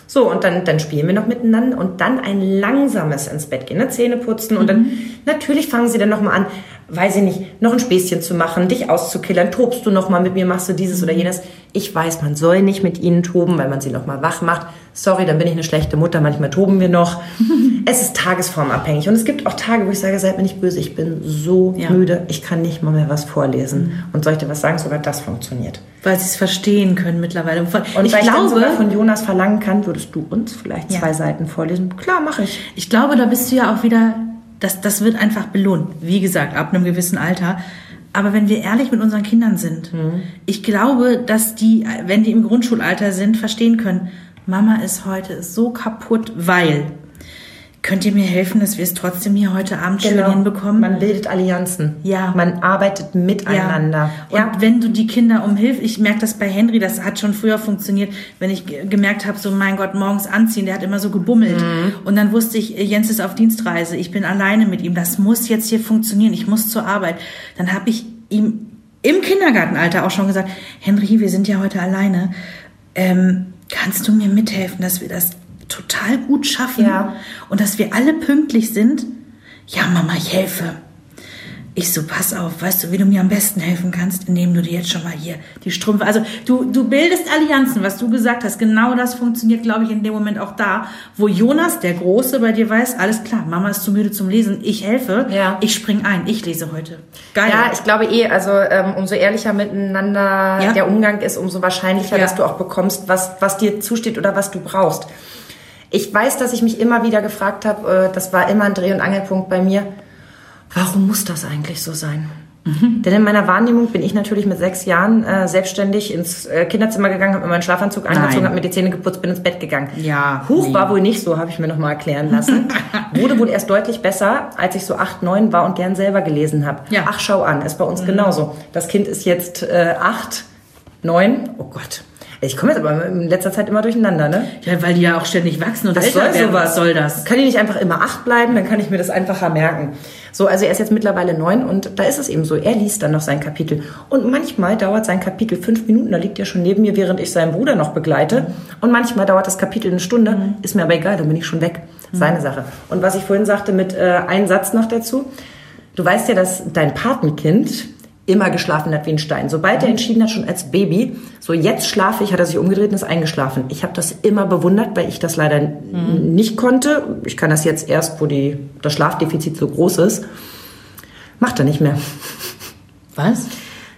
So, und dann, dann spielen wir noch miteinander und dann ein langsames ins Bett gehen, ne? Zähne putzen und dann mhm. natürlich fangen sie dann nochmal an, weiß ich nicht, noch ein Späßchen zu machen, dich auszukillern, tobst du nochmal mit mir, machst du dieses oder jenes. Ich weiß, man soll nicht mit ihnen toben, weil man sie nochmal wach macht. Sorry, dann bin ich eine schlechte Mutter, manchmal toben wir noch. es ist tagesformabhängig und es gibt auch Tage, wo ich sage, seid mir nicht böse, ich bin so ja. müde, ich kann nicht mal mehr was vorlesen. Mhm. Und soll ich dir was sagen, sogar das funktioniert. Weil sie es verstehen können mittlerweile. Und ich weil glaube, ich von Jonas verlangen kann, würdest du uns vielleicht ja. zwei Seiten vorlesen? Klar, mache ich. Ich glaube, da bist du ja auch wieder das, das wird einfach belohnt. Wie gesagt, ab einem gewissen Alter. Aber wenn wir ehrlich mit unseren Kindern sind, mhm. ich glaube, dass die, wenn die im Grundschulalter sind, verstehen können, Mama ist heute so kaputt, weil Könnt ihr mir helfen, dass wir es trotzdem hier heute Abend genau. schön hinbekommen? Man bildet Allianzen. Ja. Man arbeitet miteinander. Ja. Und ja. wenn du die Kinder um Hilfe, ich merke das bei Henry, das hat schon früher funktioniert, wenn ich gemerkt habe, so mein Gott, morgens anziehen, der hat immer so gebummelt. Mhm. Und dann wusste ich, Jens ist auf Dienstreise, ich bin alleine mit ihm, das muss jetzt hier funktionieren, ich muss zur Arbeit. Dann habe ich ihm im Kindergartenalter auch schon gesagt, Henry, wir sind ja heute alleine. Ähm, kannst du mir mithelfen, dass wir das total gut schaffen ja. und dass wir alle pünktlich sind. Ja, Mama, ich helfe. Ich so, pass auf, weißt du, wie du mir am besten helfen kannst, indem du dir jetzt schon mal hier die Strümpfe, also du, du bildest Allianzen, was du gesagt hast, genau das funktioniert, glaube ich, in dem Moment auch da, wo Jonas, der Große, bei dir weiß, alles klar, Mama ist zu müde zum Lesen, ich helfe, ja. ich spring ein, ich lese heute. Geil. Ja, ich glaube eh, also ähm, umso ehrlicher miteinander ja. der Umgang ist, umso wahrscheinlicher, ja. dass du auch bekommst, was, was dir zusteht oder was du brauchst. Ich weiß, dass ich mich immer wieder gefragt habe, äh, das war immer ein Dreh- und Angelpunkt bei mir, warum muss das eigentlich so sein? Mhm. Denn in meiner Wahrnehmung bin ich natürlich mit sechs Jahren äh, selbstständig ins äh, Kinderzimmer gegangen, habe mir meinen Schlafanzug angezogen, habe mir die Zähne geputzt, bin ins Bett gegangen. Ja. Huch, nee. war wohl nicht so, habe ich mir nochmal erklären lassen. Wurde wohl erst deutlich besser, als ich so acht, neun war und gern selber gelesen habe. Ja. Ach, schau an, ist bei uns mhm. genauso. Das Kind ist jetzt äh, acht, neun, oh Gott, ich komme jetzt aber in letzter Zeit immer durcheinander, ne? Ja, weil die ja auch ständig wachsen und das soll werden. Sowas. Was soll das? Kann die nicht einfach immer acht bleiben? Dann kann ich mir das einfacher merken. So, also er ist jetzt mittlerweile neun und da ist es eben so. Er liest dann noch sein Kapitel. Und manchmal dauert sein Kapitel fünf Minuten. Da liegt er schon neben mir, während ich seinen Bruder noch begleite. Und manchmal dauert das Kapitel eine Stunde. Mhm. Ist mir aber egal, dann bin ich schon weg. Mhm. Seine Sache. Und was ich vorhin sagte mit äh, einem Satz noch dazu. Du weißt ja, dass dein Patenkind immer geschlafen hat wie ein Stein. Sobald er entschieden hat, schon als Baby, so jetzt schlafe ich, hat er sich umgedreht und ist eingeschlafen. Ich habe das immer bewundert, weil ich das leider mhm. nicht konnte. Ich kann das jetzt erst, wo die, das Schlafdefizit so groß ist. Macht er nicht mehr. Was?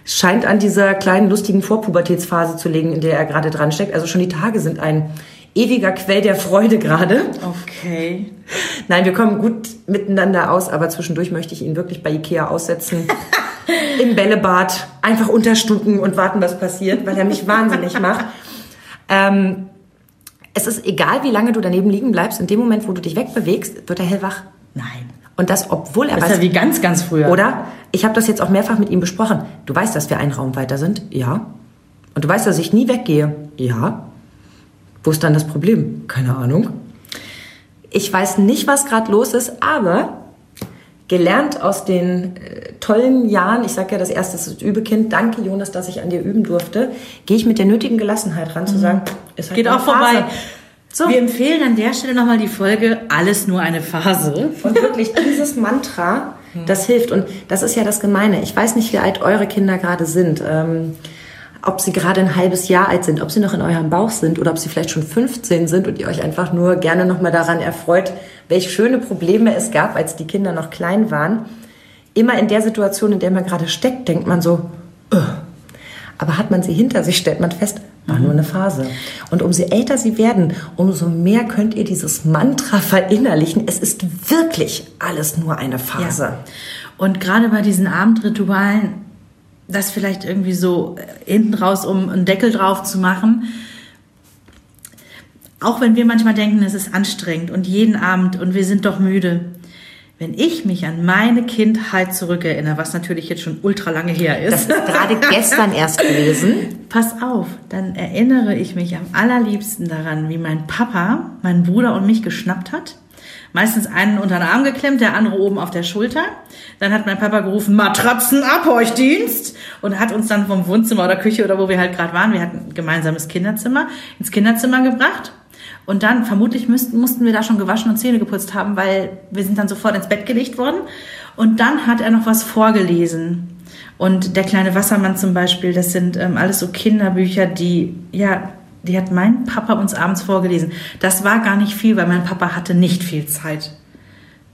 Scheint an dieser kleinen, lustigen Vorpubertätsphase zu liegen, in der er gerade dran steckt. Also schon die Tage sind ein ewiger Quell der Freude gerade. Okay. Nein, wir kommen gut miteinander aus, aber zwischendurch möchte ich ihn wirklich bei Ikea aussetzen. im Bällebad einfach unterstucken und warten, was passiert, weil er mich wahnsinnig macht. Ähm, es ist egal, wie lange du daneben liegen bleibst, in dem Moment, wo du dich wegbewegst, wird er hellwach. Nein. Und das, obwohl er das weiß... ist ja wie ganz, ganz früher. Oder? Ich habe das jetzt auch mehrfach mit ihm besprochen. Du weißt, dass wir einen Raum weiter sind? Ja. Und du weißt, dass ich nie weggehe? Ja. Wo ist dann das Problem? Keine Ahnung. Ich weiß nicht, was gerade los ist, aber gelernt aus den äh, tollen Jahren, ich sage ja, das erste ist das Übekind, danke Jonas, dass ich an dir üben durfte, gehe ich mit der nötigen Gelassenheit ran, zu mhm. sagen, es halt geht auch vorbei. So. Wir empfehlen an der Stelle nochmal die Folge Alles nur eine Phase. Und wirklich dieses Mantra, das hilft. Und das ist ja das Gemeine. Ich weiß nicht, wie alt eure Kinder gerade sind. Ähm, ob sie gerade ein halbes Jahr alt sind, ob sie noch in eurem Bauch sind oder ob sie vielleicht schon 15 sind und ihr euch einfach nur gerne nochmal daran erfreut, welche schöne Probleme es gab, als die Kinder noch klein waren. Immer in der Situation, in der man gerade steckt, denkt man so, Ugh. Aber hat man sie hinter sich, stellt man fest, war nur eine Phase. Und umso älter sie werden, umso mehr könnt ihr dieses Mantra verinnerlichen. Es ist wirklich alles nur eine Phase. Ja. Und gerade bei diesen Abendritualen, das vielleicht irgendwie so äh, hinten raus, um einen Deckel drauf zu machen, auch wenn wir manchmal denken, es ist anstrengend und jeden Abend und wir sind doch müde. Wenn ich mich an meine Kindheit zurückerinnere, was natürlich jetzt schon ultra lange her ist. Das ist gerade gestern erst gewesen. Pass auf, dann erinnere ich mich am allerliebsten daran, wie mein Papa meinen Bruder und mich geschnappt hat. Meistens einen unter den Arm geklemmt, der andere oben auf der Schulter. Dann hat mein Papa gerufen, Matratzenabhorchdienst und hat uns dann vom Wohnzimmer oder Küche oder wo wir halt gerade waren, wir hatten ein gemeinsames Kinderzimmer, ins Kinderzimmer gebracht und dann, vermutlich müssten, mussten wir da schon gewaschen und Zähne geputzt haben, weil wir sind dann sofort ins Bett gelegt worden. Und dann hat er noch was vorgelesen. Und der kleine Wassermann zum Beispiel, das sind ähm, alles so Kinderbücher, die, ja, die hat mein Papa uns abends vorgelesen. Das war gar nicht viel, weil mein Papa hatte nicht viel Zeit.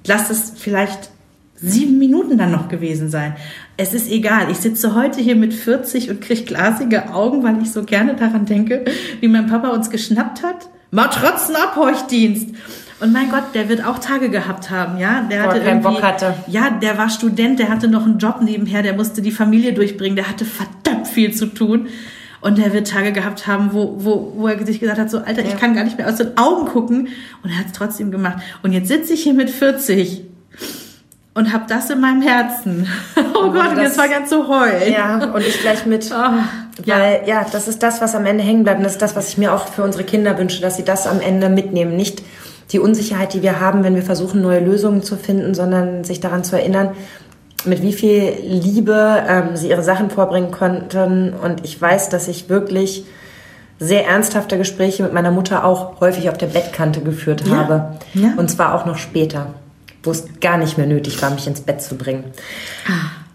Lass es vielleicht sieben Minuten dann noch gewesen sein. Es ist egal. Ich sitze heute hier mit 40 und kriege glasige Augen, weil ich so gerne daran denke, wie mein Papa uns geschnappt hat Matratzenabhorchdienst. Und mein Gott, der wird auch Tage gehabt haben, ja. Der hatte keinen Bock hatte. Ja, der war Student, der hatte noch einen Job nebenher, der musste die Familie durchbringen, der hatte verdammt viel zu tun. Und er wird Tage gehabt haben, wo, wo, wo er sich gesagt hat, so, Alter, ja. ich kann gar nicht mehr aus den Augen gucken. Und er hat es trotzdem gemacht. Und jetzt sitze ich hier mit 40 und habe das in meinem Herzen. Oh, oh Gott, das, jetzt war ganz so heul. Ja, und ich gleich mit. Oh, weil, ja. ja, das ist das, was am Ende hängen bleibt. Und das ist das, was ich mir auch für unsere Kinder wünsche, dass sie das am Ende mitnehmen. Nicht die Unsicherheit, die wir haben, wenn wir versuchen, neue Lösungen zu finden, sondern sich daran zu erinnern, mit wie viel Liebe ähm, sie ihre Sachen vorbringen konnten. Und ich weiß, dass ich wirklich sehr ernsthafte Gespräche mit meiner Mutter auch häufig auf der Bettkante geführt ja. habe. Ja. Und zwar auch noch später wo es gar nicht mehr nötig war, mich ins Bett zu bringen.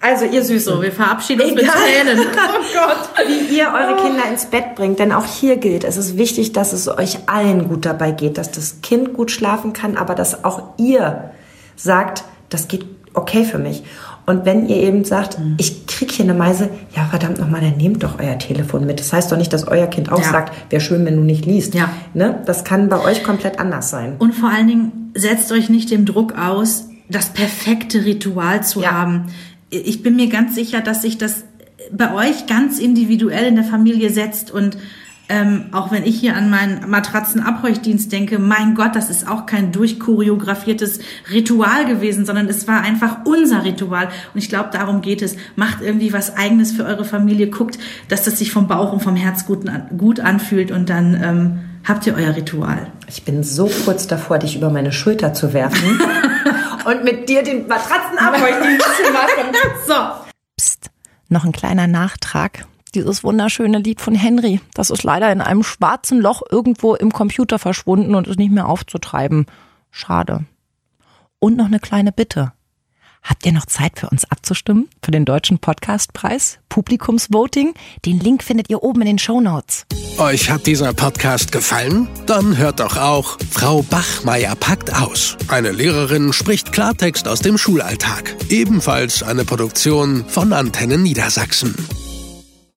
Also ihr Süßen. So, wir verabschieden uns Egal. mit Tränen. Oh Gott. Wie ihr eure. Kinder ins Bett bringt. Denn auch hier gilt, es ist wichtig, dass es euch allen gut dabei geht, dass das Kind gut schlafen kann, aber dass auch ihr sagt, das geht okay für mich. Und wenn ihr eben sagt, mhm. ich krieg hier eine Meise, ja verdammt nochmal, dann nehmt doch euer Telefon mit. Das heißt doch nicht, dass euer Kind auch ja. sagt, wäre schön, wenn du nicht liest. Ja. Ne? Das kann bei euch komplett anders sein. Und vor allen Dingen setzt euch nicht dem Druck aus, das perfekte Ritual zu ja. haben. Ich bin mir ganz sicher, dass sich das bei euch ganz individuell in der Familie setzt und ähm, auch wenn ich hier an meinen Matratzenabheuchdienst denke, mein Gott, das ist auch kein durchchoreografiertes Ritual gewesen, sondern es war einfach unser Ritual. Und ich glaube, darum geht es. Macht irgendwie was Eigenes für eure Familie, guckt, dass das sich vom Bauch und vom Herz gut, gut anfühlt und dann ähm, habt ihr euer Ritual. Ich bin so kurz davor, dich über meine Schulter zu werfen und mit dir den Matratzenabheuchdienst zu machen. So. Psst, noch ein kleiner Nachtrag dieses wunderschöne Lied von Henry. Das ist leider in einem schwarzen Loch irgendwo im Computer verschwunden und ist nicht mehr aufzutreiben. Schade. Und noch eine kleine Bitte. Habt ihr noch Zeit für uns abzustimmen? Für den Deutschen Podcastpreis? Publikumsvoting? Den Link findet ihr oben in den Show Notes. Euch hat dieser Podcast gefallen? Dann hört doch auch Frau Bachmeier packt aus. Eine Lehrerin spricht Klartext aus dem Schulalltag. Ebenfalls eine Produktion von Antennen Niedersachsen.